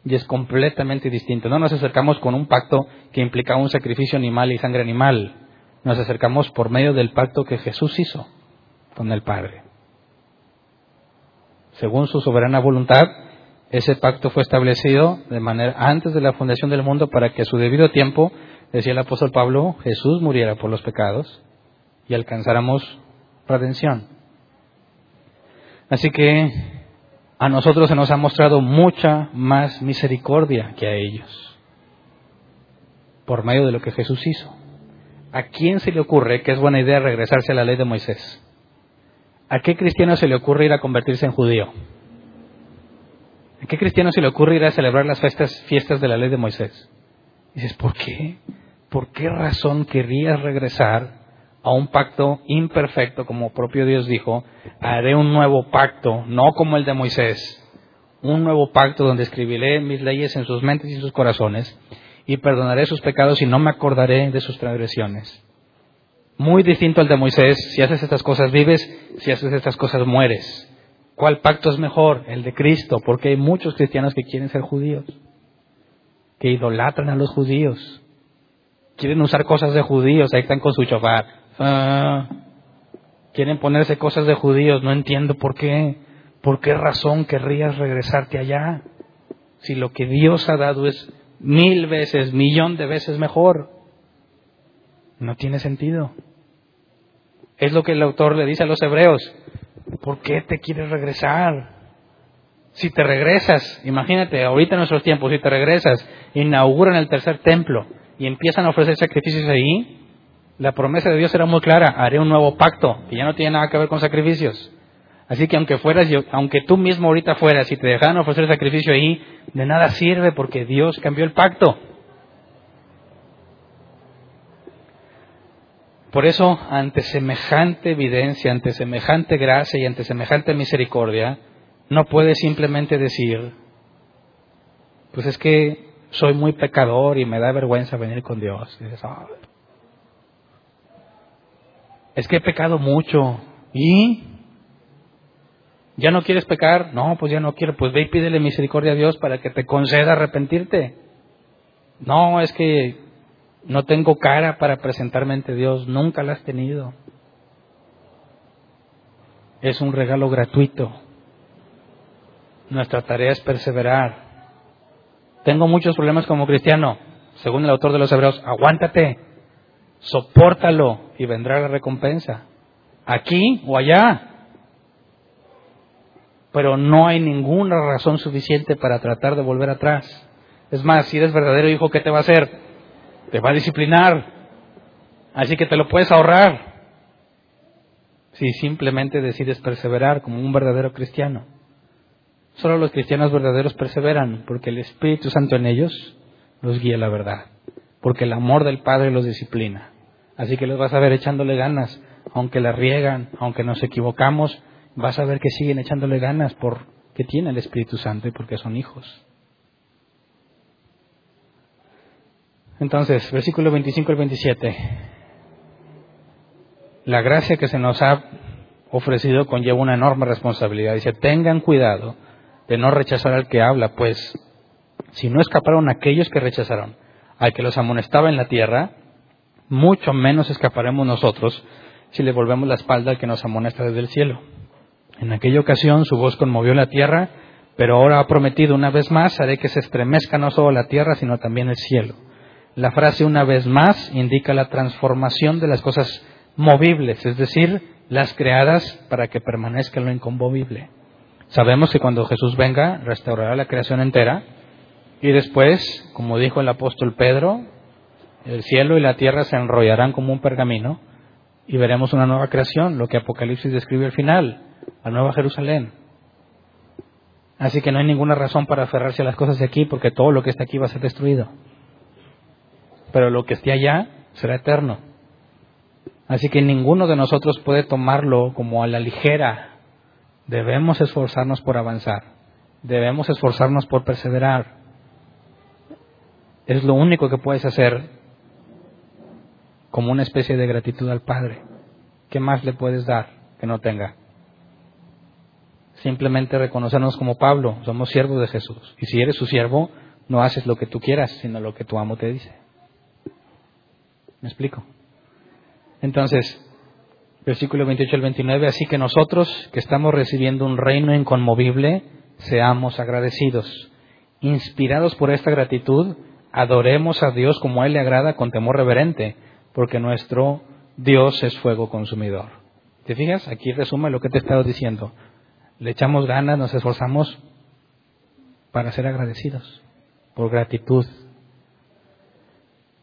Y es completamente distinto. No nos acercamos con un pacto que implica un sacrificio animal y sangre animal nos acercamos por medio del pacto que Jesús hizo con el Padre. Según su soberana voluntad, ese pacto fue establecido de manera antes de la fundación del mundo para que a su debido tiempo decía el apóstol Pablo, Jesús muriera por los pecados y alcanzáramos redención. Así que a nosotros se nos ha mostrado mucha más misericordia que a ellos, por medio de lo que Jesús hizo. ¿A quién se le ocurre que es buena idea regresarse a la ley de Moisés? ¿A qué cristiano se le ocurre ir a convertirse en judío? ¿A qué cristiano se le ocurre ir a celebrar las fiestas, de la ley de Moisés? dices, ¿por qué? ¿Por qué razón querrías regresar a un pacto imperfecto, como propio Dios dijo? Haré un nuevo pacto, no como el de Moisés. Un nuevo pacto donde escribiré mis leyes en sus mentes y en sus corazones y perdonaré sus pecados y no me acordaré de sus transgresiones. Muy distinto al de Moisés, si haces estas cosas vives, si haces estas cosas mueres. ¿Cuál pacto es mejor? El de Cristo, porque hay muchos cristianos que quieren ser judíos que idolatran a los judíos. Quieren usar cosas de judíos, ahí están con su chofar. Ah, quieren ponerse cosas de judíos, no entiendo por qué. ¿Por qué razón querrías regresarte allá? Si lo que Dios ha dado es mil veces, millón de veces mejor. No tiene sentido. Es lo que el autor le dice a los hebreos. ¿Por qué te quieres regresar? Si te regresas, imagínate, ahorita en nuestros tiempos, si te regresas, inauguran el tercer templo y empiezan a ofrecer sacrificios ahí, la promesa de Dios era muy clara, haré un nuevo pacto, que ya no tiene nada que ver con sacrificios. Así que aunque fueras, aunque tú mismo ahorita fueras y te dejaran ofrecer sacrificio ahí, de nada sirve porque Dios cambió el pacto. Por eso, ante semejante evidencia, ante semejante gracia y ante semejante misericordia, no puedes simplemente decir, pues es que soy muy pecador y me da vergüenza venir con Dios. es que he pecado mucho. ¿Y? ¿Ya no quieres pecar? No, pues ya no quiero. Pues ve y pídele misericordia a Dios para que te conceda arrepentirte. No, es que no tengo cara para presentarme ante Dios. Nunca la has tenido. Es un regalo gratuito. Nuestra tarea es perseverar. Tengo muchos problemas como cristiano. Según el autor de los Hebreos, aguántate, soportalo y vendrá la recompensa. Aquí o allá. Pero no hay ninguna razón suficiente para tratar de volver atrás. Es más, si eres verdadero hijo, ¿qué te va a hacer? Te va a disciplinar. Así que te lo puedes ahorrar. Si simplemente decides perseverar como un verdadero cristiano. Solo los cristianos verdaderos perseveran, porque el Espíritu Santo en ellos los guía la verdad, porque el amor del Padre los disciplina. Así que los vas a ver echándole ganas, aunque la riegan, aunque nos equivocamos, vas a ver que siguen echándole ganas porque tiene el Espíritu Santo y porque son hijos. Entonces, versículo 25 al 27. La gracia que se nos ha ofrecido conlleva una enorme responsabilidad. Dice, tengan cuidado de no rechazar al que habla, pues si no escaparon aquellos que rechazaron al que los amonestaba en la tierra, mucho menos escaparemos nosotros si le volvemos la espalda al que nos amonesta desde el cielo. En aquella ocasión su voz conmovió la tierra, pero ahora ha prometido una vez más, haré que se estremezca no solo la tierra, sino también el cielo. La frase una vez más indica la transformación de las cosas movibles, es decir, las creadas para que permanezca lo inconmovible. Sabemos que cuando Jesús venga, restaurará la creación entera y después, como dijo el apóstol Pedro, el cielo y la tierra se enrollarán como un pergamino y veremos una nueva creación, lo que Apocalipsis describe al final, la nueva Jerusalén. Así que no hay ninguna razón para aferrarse a las cosas de aquí porque todo lo que está aquí va a ser destruido. Pero lo que esté allá será eterno. Así que ninguno de nosotros puede tomarlo como a la ligera Debemos esforzarnos por avanzar. Debemos esforzarnos por perseverar. Es lo único que puedes hacer como una especie de gratitud al Padre. ¿Qué más le puedes dar que no tenga? Simplemente reconocernos como Pablo, somos siervos de Jesús. Y si eres su siervo, no haces lo que tú quieras, sino lo que tu amo te dice. ¿Me explico? Entonces, versículo 28 al 29, así que nosotros que estamos recibiendo un reino inconmovible, seamos agradecidos. Inspirados por esta gratitud, adoremos a Dios como a Él le agrada con temor reverente, porque nuestro Dios es fuego consumidor. ¿Te fijas? Aquí resume lo que te he estado diciendo. Le echamos ganas, nos esforzamos para ser agradecidos, por gratitud.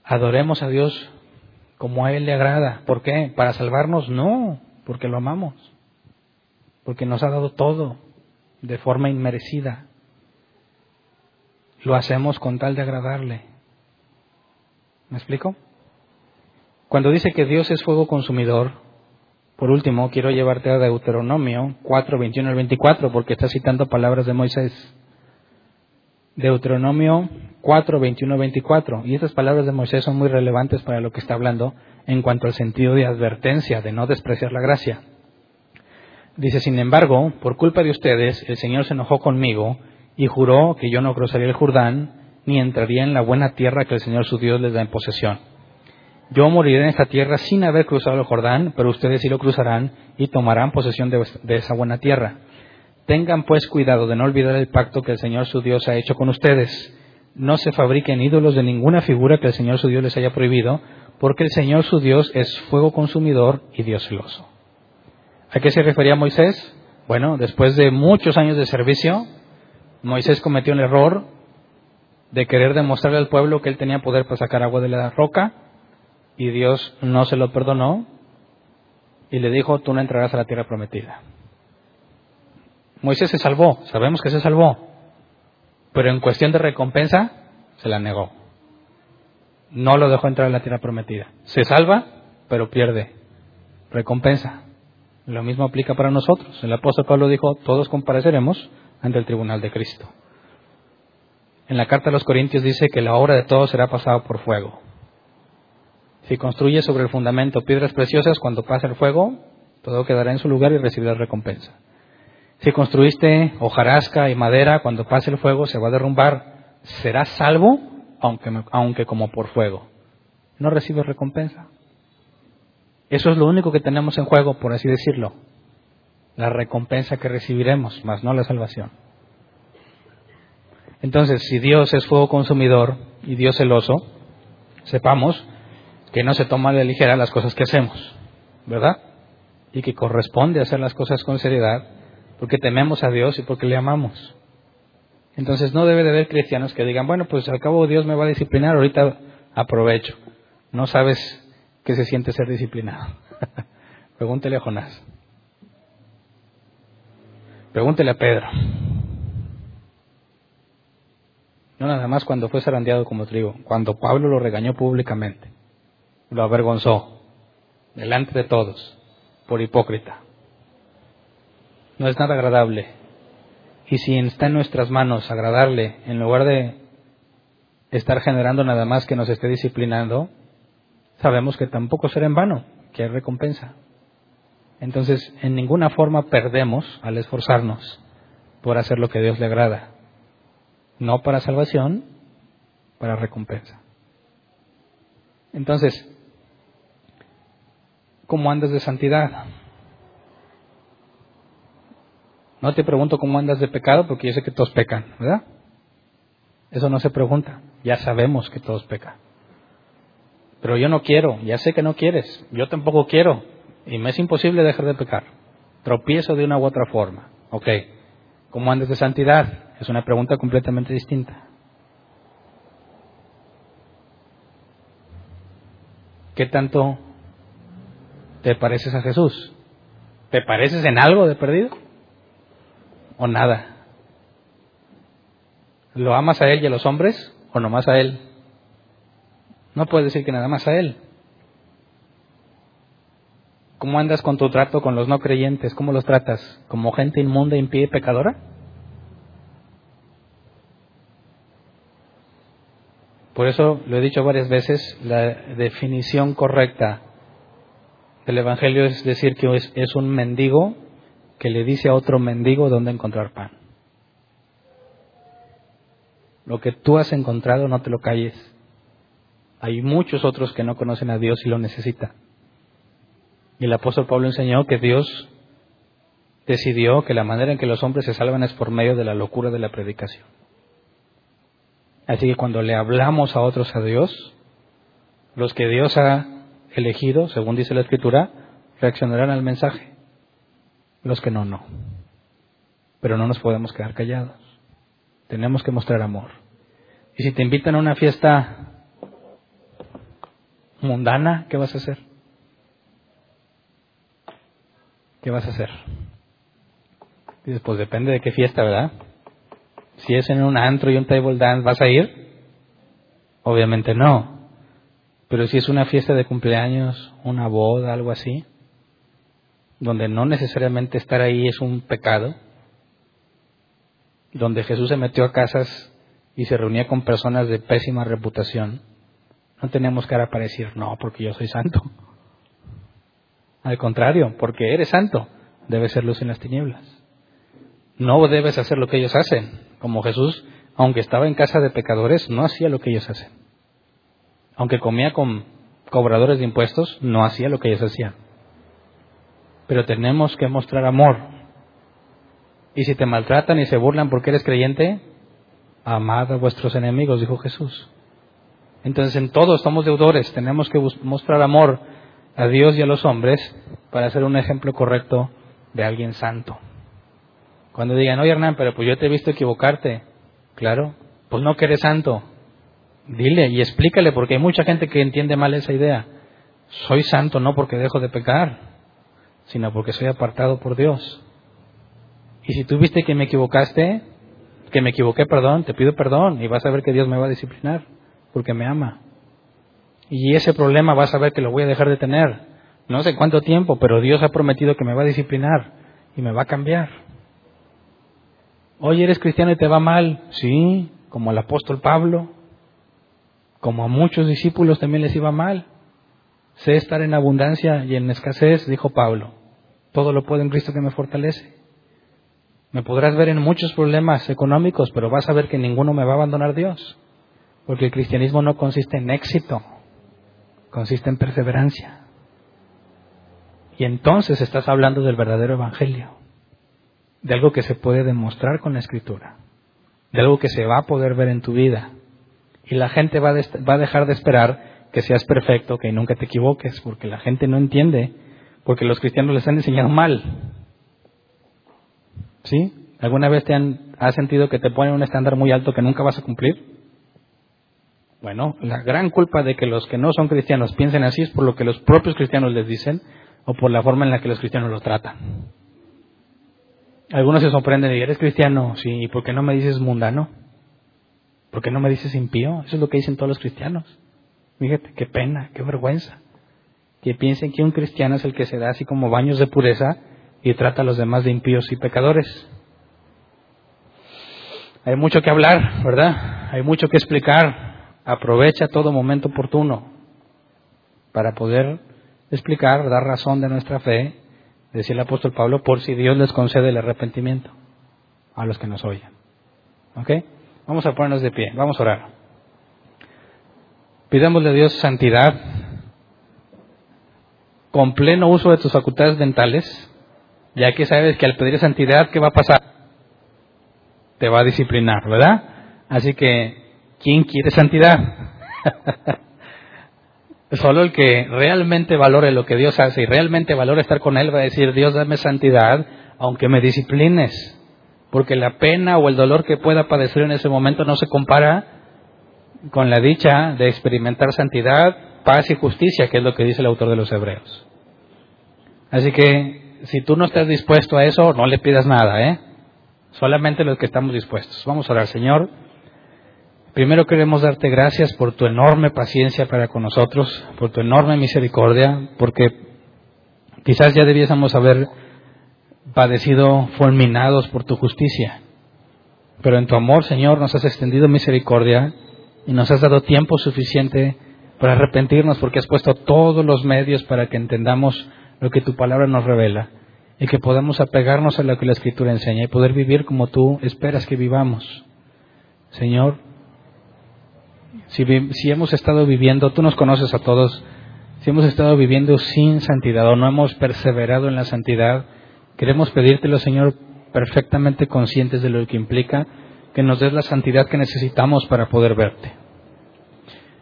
Adoremos a Dios como a Él le agrada. ¿Por qué? ¿Para salvarnos? No, porque lo amamos, porque nos ha dado todo de forma inmerecida. Lo hacemos con tal de agradarle. ¿Me explico? Cuando dice que Dios es fuego consumidor, por último, quiero llevarte a Deuteronomio 4, 21 al 24, porque está citando palabras de Moisés. Deuteronomio 4, 21, 24. Y estas palabras de Moisés son muy relevantes para lo que está hablando en cuanto al sentido de advertencia, de no despreciar la gracia. Dice, sin embargo, por culpa de ustedes, el Señor se enojó conmigo y juró que yo no cruzaría el Jordán ni entraría en la buena tierra que el Señor su Dios les da en posesión. Yo moriré en esta tierra sin haber cruzado el Jordán, pero ustedes sí lo cruzarán y tomarán posesión de, esa buena tierra. Tengan pues cuidado de no olvidar el pacto que el Señor su Dios ha hecho con ustedes. No se fabriquen ídolos de ninguna figura que el Señor su Dios les haya prohibido, porque el Señor su Dios es fuego consumidor y Dios celoso. ¿A qué se refería Moisés? Bueno, después de muchos años de servicio, Moisés cometió el error de querer demostrarle al pueblo que él tenía poder para sacar agua de la roca y Dios no se lo perdonó y le dijo, tú no entrarás a la tierra prometida. Moisés se salvó, sabemos que se salvó, pero en cuestión de recompensa se la negó. No lo dejó entrar en la tierra prometida. Se salva, pero pierde recompensa. Lo mismo aplica para nosotros. El apóstol Pablo dijo, todos compareceremos ante el tribunal de Cristo. En la carta a los Corintios dice que la obra de todos será pasada por fuego. Si construye sobre el fundamento piedras preciosas, cuando pase el fuego, todo quedará en su lugar y recibirá recompensa. Si construiste hojarasca y madera, cuando pase el fuego se va a derrumbar. Serás salvo, aunque, aunque como por fuego. No recibes recompensa. Eso es lo único que tenemos en juego, por así decirlo. La recompensa que recibiremos, más no la salvación. Entonces, si Dios es fuego consumidor y Dios celoso, sepamos que no se toma de ligera las cosas que hacemos, ¿verdad? Y que corresponde hacer las cosas con seriedad porque tememos a Dios y porque le amamos. Entonces no debe de haber cristianos que digan, bueno, pues al cabo Dios me va a disciplinar, ahorita aprovecho. No sabes qué se siente ser disciplinado. Pregúntele a Jonás. Pregúntele a Pedro. No nada más cuando fue zarandeado como trigo, cuando Pablo lo regañó públicamente, lo avergonzó, delante de todos, por hipócrita no es nada agradable. Y si está en nuestras manos agradarle, en lugar de estar generando nada más que nos esté disciplinando, sabemos que tampoco será en vano, que hay recompensa. Entonces, en ninguna forma perdemos al esforzarnos por hacer lo que Dios le agrada. No para salvación, para recompensa. Entonces, ¿cómo andas de santidad? No te pregunto cómo andas de pecado porque yo sé que todos pecan, ¿verdad? Eso no se pregunta. Ya sabemos que todos pecan. Pero yo no quiero, ya sé que no quieres, yo tampoco quiero y me es imposible dejar de pecar. Tropiezo de una u otra forma. Ok. ¿Cómo andas de santidad? Es una pregunta completamente distinta. ¿Qué tanto te pareces a Jesús? ¿Te pareces en algo de perdido? o nada? ¿Lo amas a Él y a los hombres o nomás a Él? No puedes decir que nada más a Él. ¿Cómo andas con tu trato con los no creyentes? ¿Cómo los tratas? ¿Como gente inmunda, impía y pecadora? Por eso lo he dicho varias veces, la definición correcta del Evangelio es decir que es, es un mendigo que le dice a otro mendigo dónde encontrar pan. Lo que tú has encontrado no te lo calles. Hay muchos otros que no conocen a Dios y lo necesitan. Y el apóstol Pablo enseñó que Dios decidió que la manera en que los hombres se salvan es por medio de la locura de la predicación. Así que cuando le hablamos a otros a Dios, los que Dios ha elegido, según dice la Escritura, reaccionarán al mensaje. Los que no, no. Pero no nos podemos quedar callados. Tenemos que mostrar amor. Y si te invitan a una fiesta mundana, ¿qué vas a hacer? ¿Qué vas a hacer? Dices, pues depende de qué fiesta, ¿verdad? Si es en un antro y un table dance, ¿vas a ir? Obviamente no. Pero si es una fiesta de cumpleaños, una boda, algo así, donde no necesariamente estar ahí es un pecado, donde Jesús se metió a casas y se reunía con personas de pésima reputación, no tenemos cara para decir, no, porque yo soy santo. Al contrario, porque eres santo, debes ser luz en las tinieblas. No debes hacer lo que ellos hacen, como Jesús, aunque estaba en casa de pecadores, no hacía lo que ellos hacen. Aunque comía con cobradores de impuestos, no hacía lo que ellos hacían. Pero tenemos que mostrar amor. Y si te maltratan y se burlan porque eres creyente, amad a vuestros enemigos, dijo Jesús. Entonces en todos somos deudores, tenemos que mostrar amor a Dios y a los hombres para ser un ejemplo correcto de alguien santo. Cuando digan, oye Hernán, pero pues yo te he visto equivocarte, claro, pues no que eres santo, dile y explícale porque hay mucha gente que entiende mal esa idea. Soy santo no porque dejo de pecar, sino porque soy apartado por Dios. Y si tú viste que me equivocaste, que me equivoqué, perdón, te pido perdón y vas a ver que Dios me va a disciplinar porque me ama. Y ese problema vas a ver que lo voy a dejar de tener. No sé cuánto tiempo, pero Dios ha prometido que me va a disciplinar y me va a cambiar. Oye, eres cristiano y te va mal. Sí, como al apóstol Pablo, como a muchos discípulos también les iba mal. Sé estar en abundancia y en escasez, dijo Pablo. Todo lo puedo en Cristo que me fortalece. Me podrás ver en muchos problemas económicos, pero vas a ver que ninguno me va a abandonar Dios. Porque el cristianismo no consiste en éxito, consiste en perseverancia. Y entonces estás hablando del verdadero evangelio, de algo que se puede demostrar con la escritura, de algo que se va a poder ver en tu vida. Y la gente va, va a dejar de esperar que seas perfecto, que nunca te equivoques, porque la gente no entiende, porque los cristianos les han enseñado mal. ¿Sí? ¿Alguna vez te han, has sentido que te ponen un estándar muy alto que nunca vas a cumplir? Bueno, la gran culpa de que los que no son cristianos piensen así es por lo que los propios cristianos les dicen o por la forma en la que los cristianos los tratan. Algunos se sorprenden y eres cristiano, sí, ¿y por qué no me dices mundano? ¿Por qué no me dices impío? Eso es lo que dicen todos los cristianos. Fíjate, qué pena, qué vergüenza. Que piensen que un cristiano es el que se da así como baños de pureza y trata a los demás de impíos y pecadores. Hay mucho que hablar, ¿verdad? Hay mucho que explicar. Aprovecha todo momento oportuno para poder explicar, dar razón de nuestra fe, decía el apóstol Pablo, por si Dios les concede el arrepentimiento a los que nos oyen. ¿Ok? Vamos a ponernos de pie, vamos a orar. Pidámosle a Dios santidad con pleno uso de tus facultades mentales, ya que sabes que al pedir santidad, ¿qué va a pasar? Te va a disciplinar, ¿verdad? Así que ¿Quién quiere santidad? Solo el que realmente valore lo que Dios hace y realmente valore estar con Él va a decir, Dios dame santidad, aunque me disciplines. Porque la pena o el dolor que pueda padecer en ese momento no se compara con la dicha de experimentar santidad, paz y justicia, que es lo que dice el autor de los Hebreos. Así que si tú no estás dispuesto a eso, no le pidas nada, ¿eh? Solamente los que estamos dispuestos. Vamos a orar, Señor. Primero queremos darte gracias por tu enorme paciencia para con nosotros, por tu enorme misericordia, porque quizás ya debiésemos haber padecido fulminados por tu justicia. Pero en tu amor, Señor, nos has extendido misericordia y nos has dado tiempo suficiente para arrepentirnos porque has puesto todos los medios para que entendamos lo que tu palabra nos revela y que podamos apegarnos a lo que la Escritura enseña y poder vivir como tú esperas que vivamos. Señor, si, hemos estado viviendo, tú nos conoces a todos, si hemos estado viviendo sin santidad o no hemos perseverado en la santidad, queremos pedírtelo, Señor, perfectamente conscientes de lo que implica, que nos des la santidad que necesitamos para poder verte.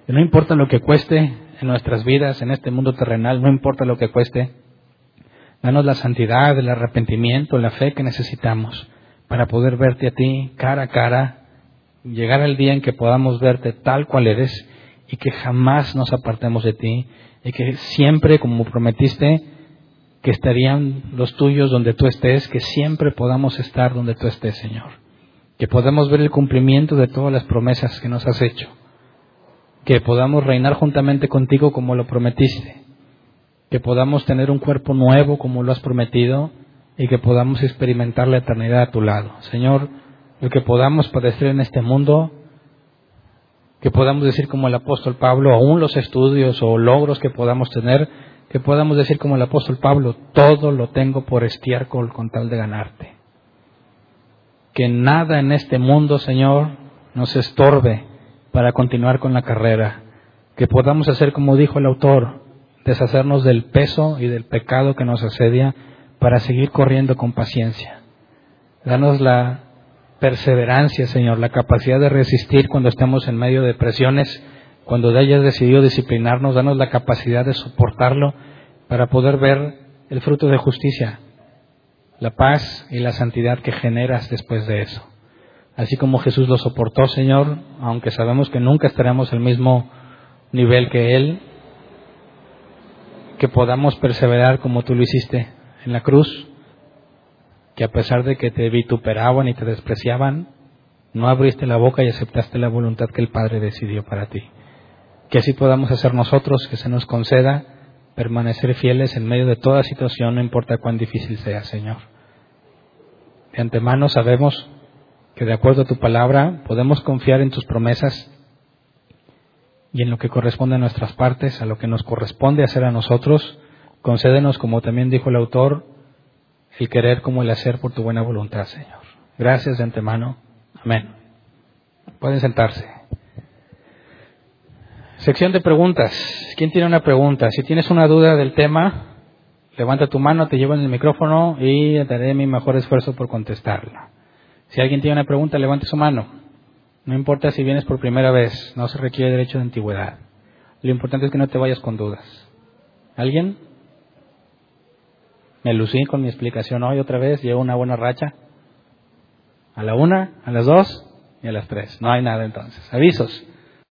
Y no importa lo que cueste en nuestras vidas, en este mundo terrenal, no importa lo que cueste, danos la santidad, el arrepentimiento, la fe que necesitamos para poder verte a ti cara a cara, llegar al día en que podamos verte tal cual eres y que jamás nos apartemos de ti y que siempre, como prometiste, que estarían los tuyos donde tú estés, que siempre podamos estar donde tú estés, Señor. Que podamos ver el cumplimiento de todas las promesas que nos has hecho. Que podamos reinar juntamente contigo como lo prometiste. Que podamos tener un cuerpo nuevo como lo has prometido y que podamos experimentar la eternidad a tu lado. Señor, lo que podamos padecer en este mundo, que podamos decir como el apóstol Pablo, aún los estudios o logros que podamos tener, que podamos decir como el apóstol Pablo, todo lo tengo por estiércol con tal de ganarte. Que nada en este mundo, Señor, nos estorbe para continuar con la carrera. Que podamos hacer como dijo el autor, deshacernos del peso y del pecado que nos asedia para seguir corriendo con paciencia. Danos la perseverancia, Señor, la capacidad de resistir cuando estemos en medio de presiones, cuando hayas decidido disciplinarnos, danos la capacidad de soportarlo para poder ver el fruto de justicia, la paz y la santidad que generas después de eso. Así como Jesús lo soportó, Señor, aunque sabemos que nunca estaremos al mismo nivel que Él, que podamos perseverar como tú lo hiciste en la cruz, que a pesar de que te vituperaban y te despreciaban, no abriste la boca y aceptaste la voluntad que el Padre decidió para ti. Que así podamos hacer nosotros, que se nos conceda permanecer fieles en medio de toda situación, no importa cuán difícil sea, Señor. De antemano sabemos que de acuerdo a tu palabra podemos confiar en tus promesas y en lo que corresponde a nuestras partes, a lo que nos corresponde hacer a nosotros, Concédenos, como también dijo el autor, el querer como el hacer por tu buena voluntad, Señor. Gracias de antemano. Amén. Pueden sentarse. Sección de preguntas. ¿Quién tiene una pregunta? Si tienes una duda del tema, levanta tu mano, te llevo en el micrófono y daré mi mejor esfuerzo por contestarla. Si alguien tiene una pregunta, levante su mano. No importa si vienes por primera vez, no se requiere derecho de antigüedad. Lo importante es que no te vayas con dudas. ¿Alguien? Me lucí con mi explicación hoy otra vez, llevo una buena racha. A la una, a las dos y a las tres. No hay nada entonces. Avisos.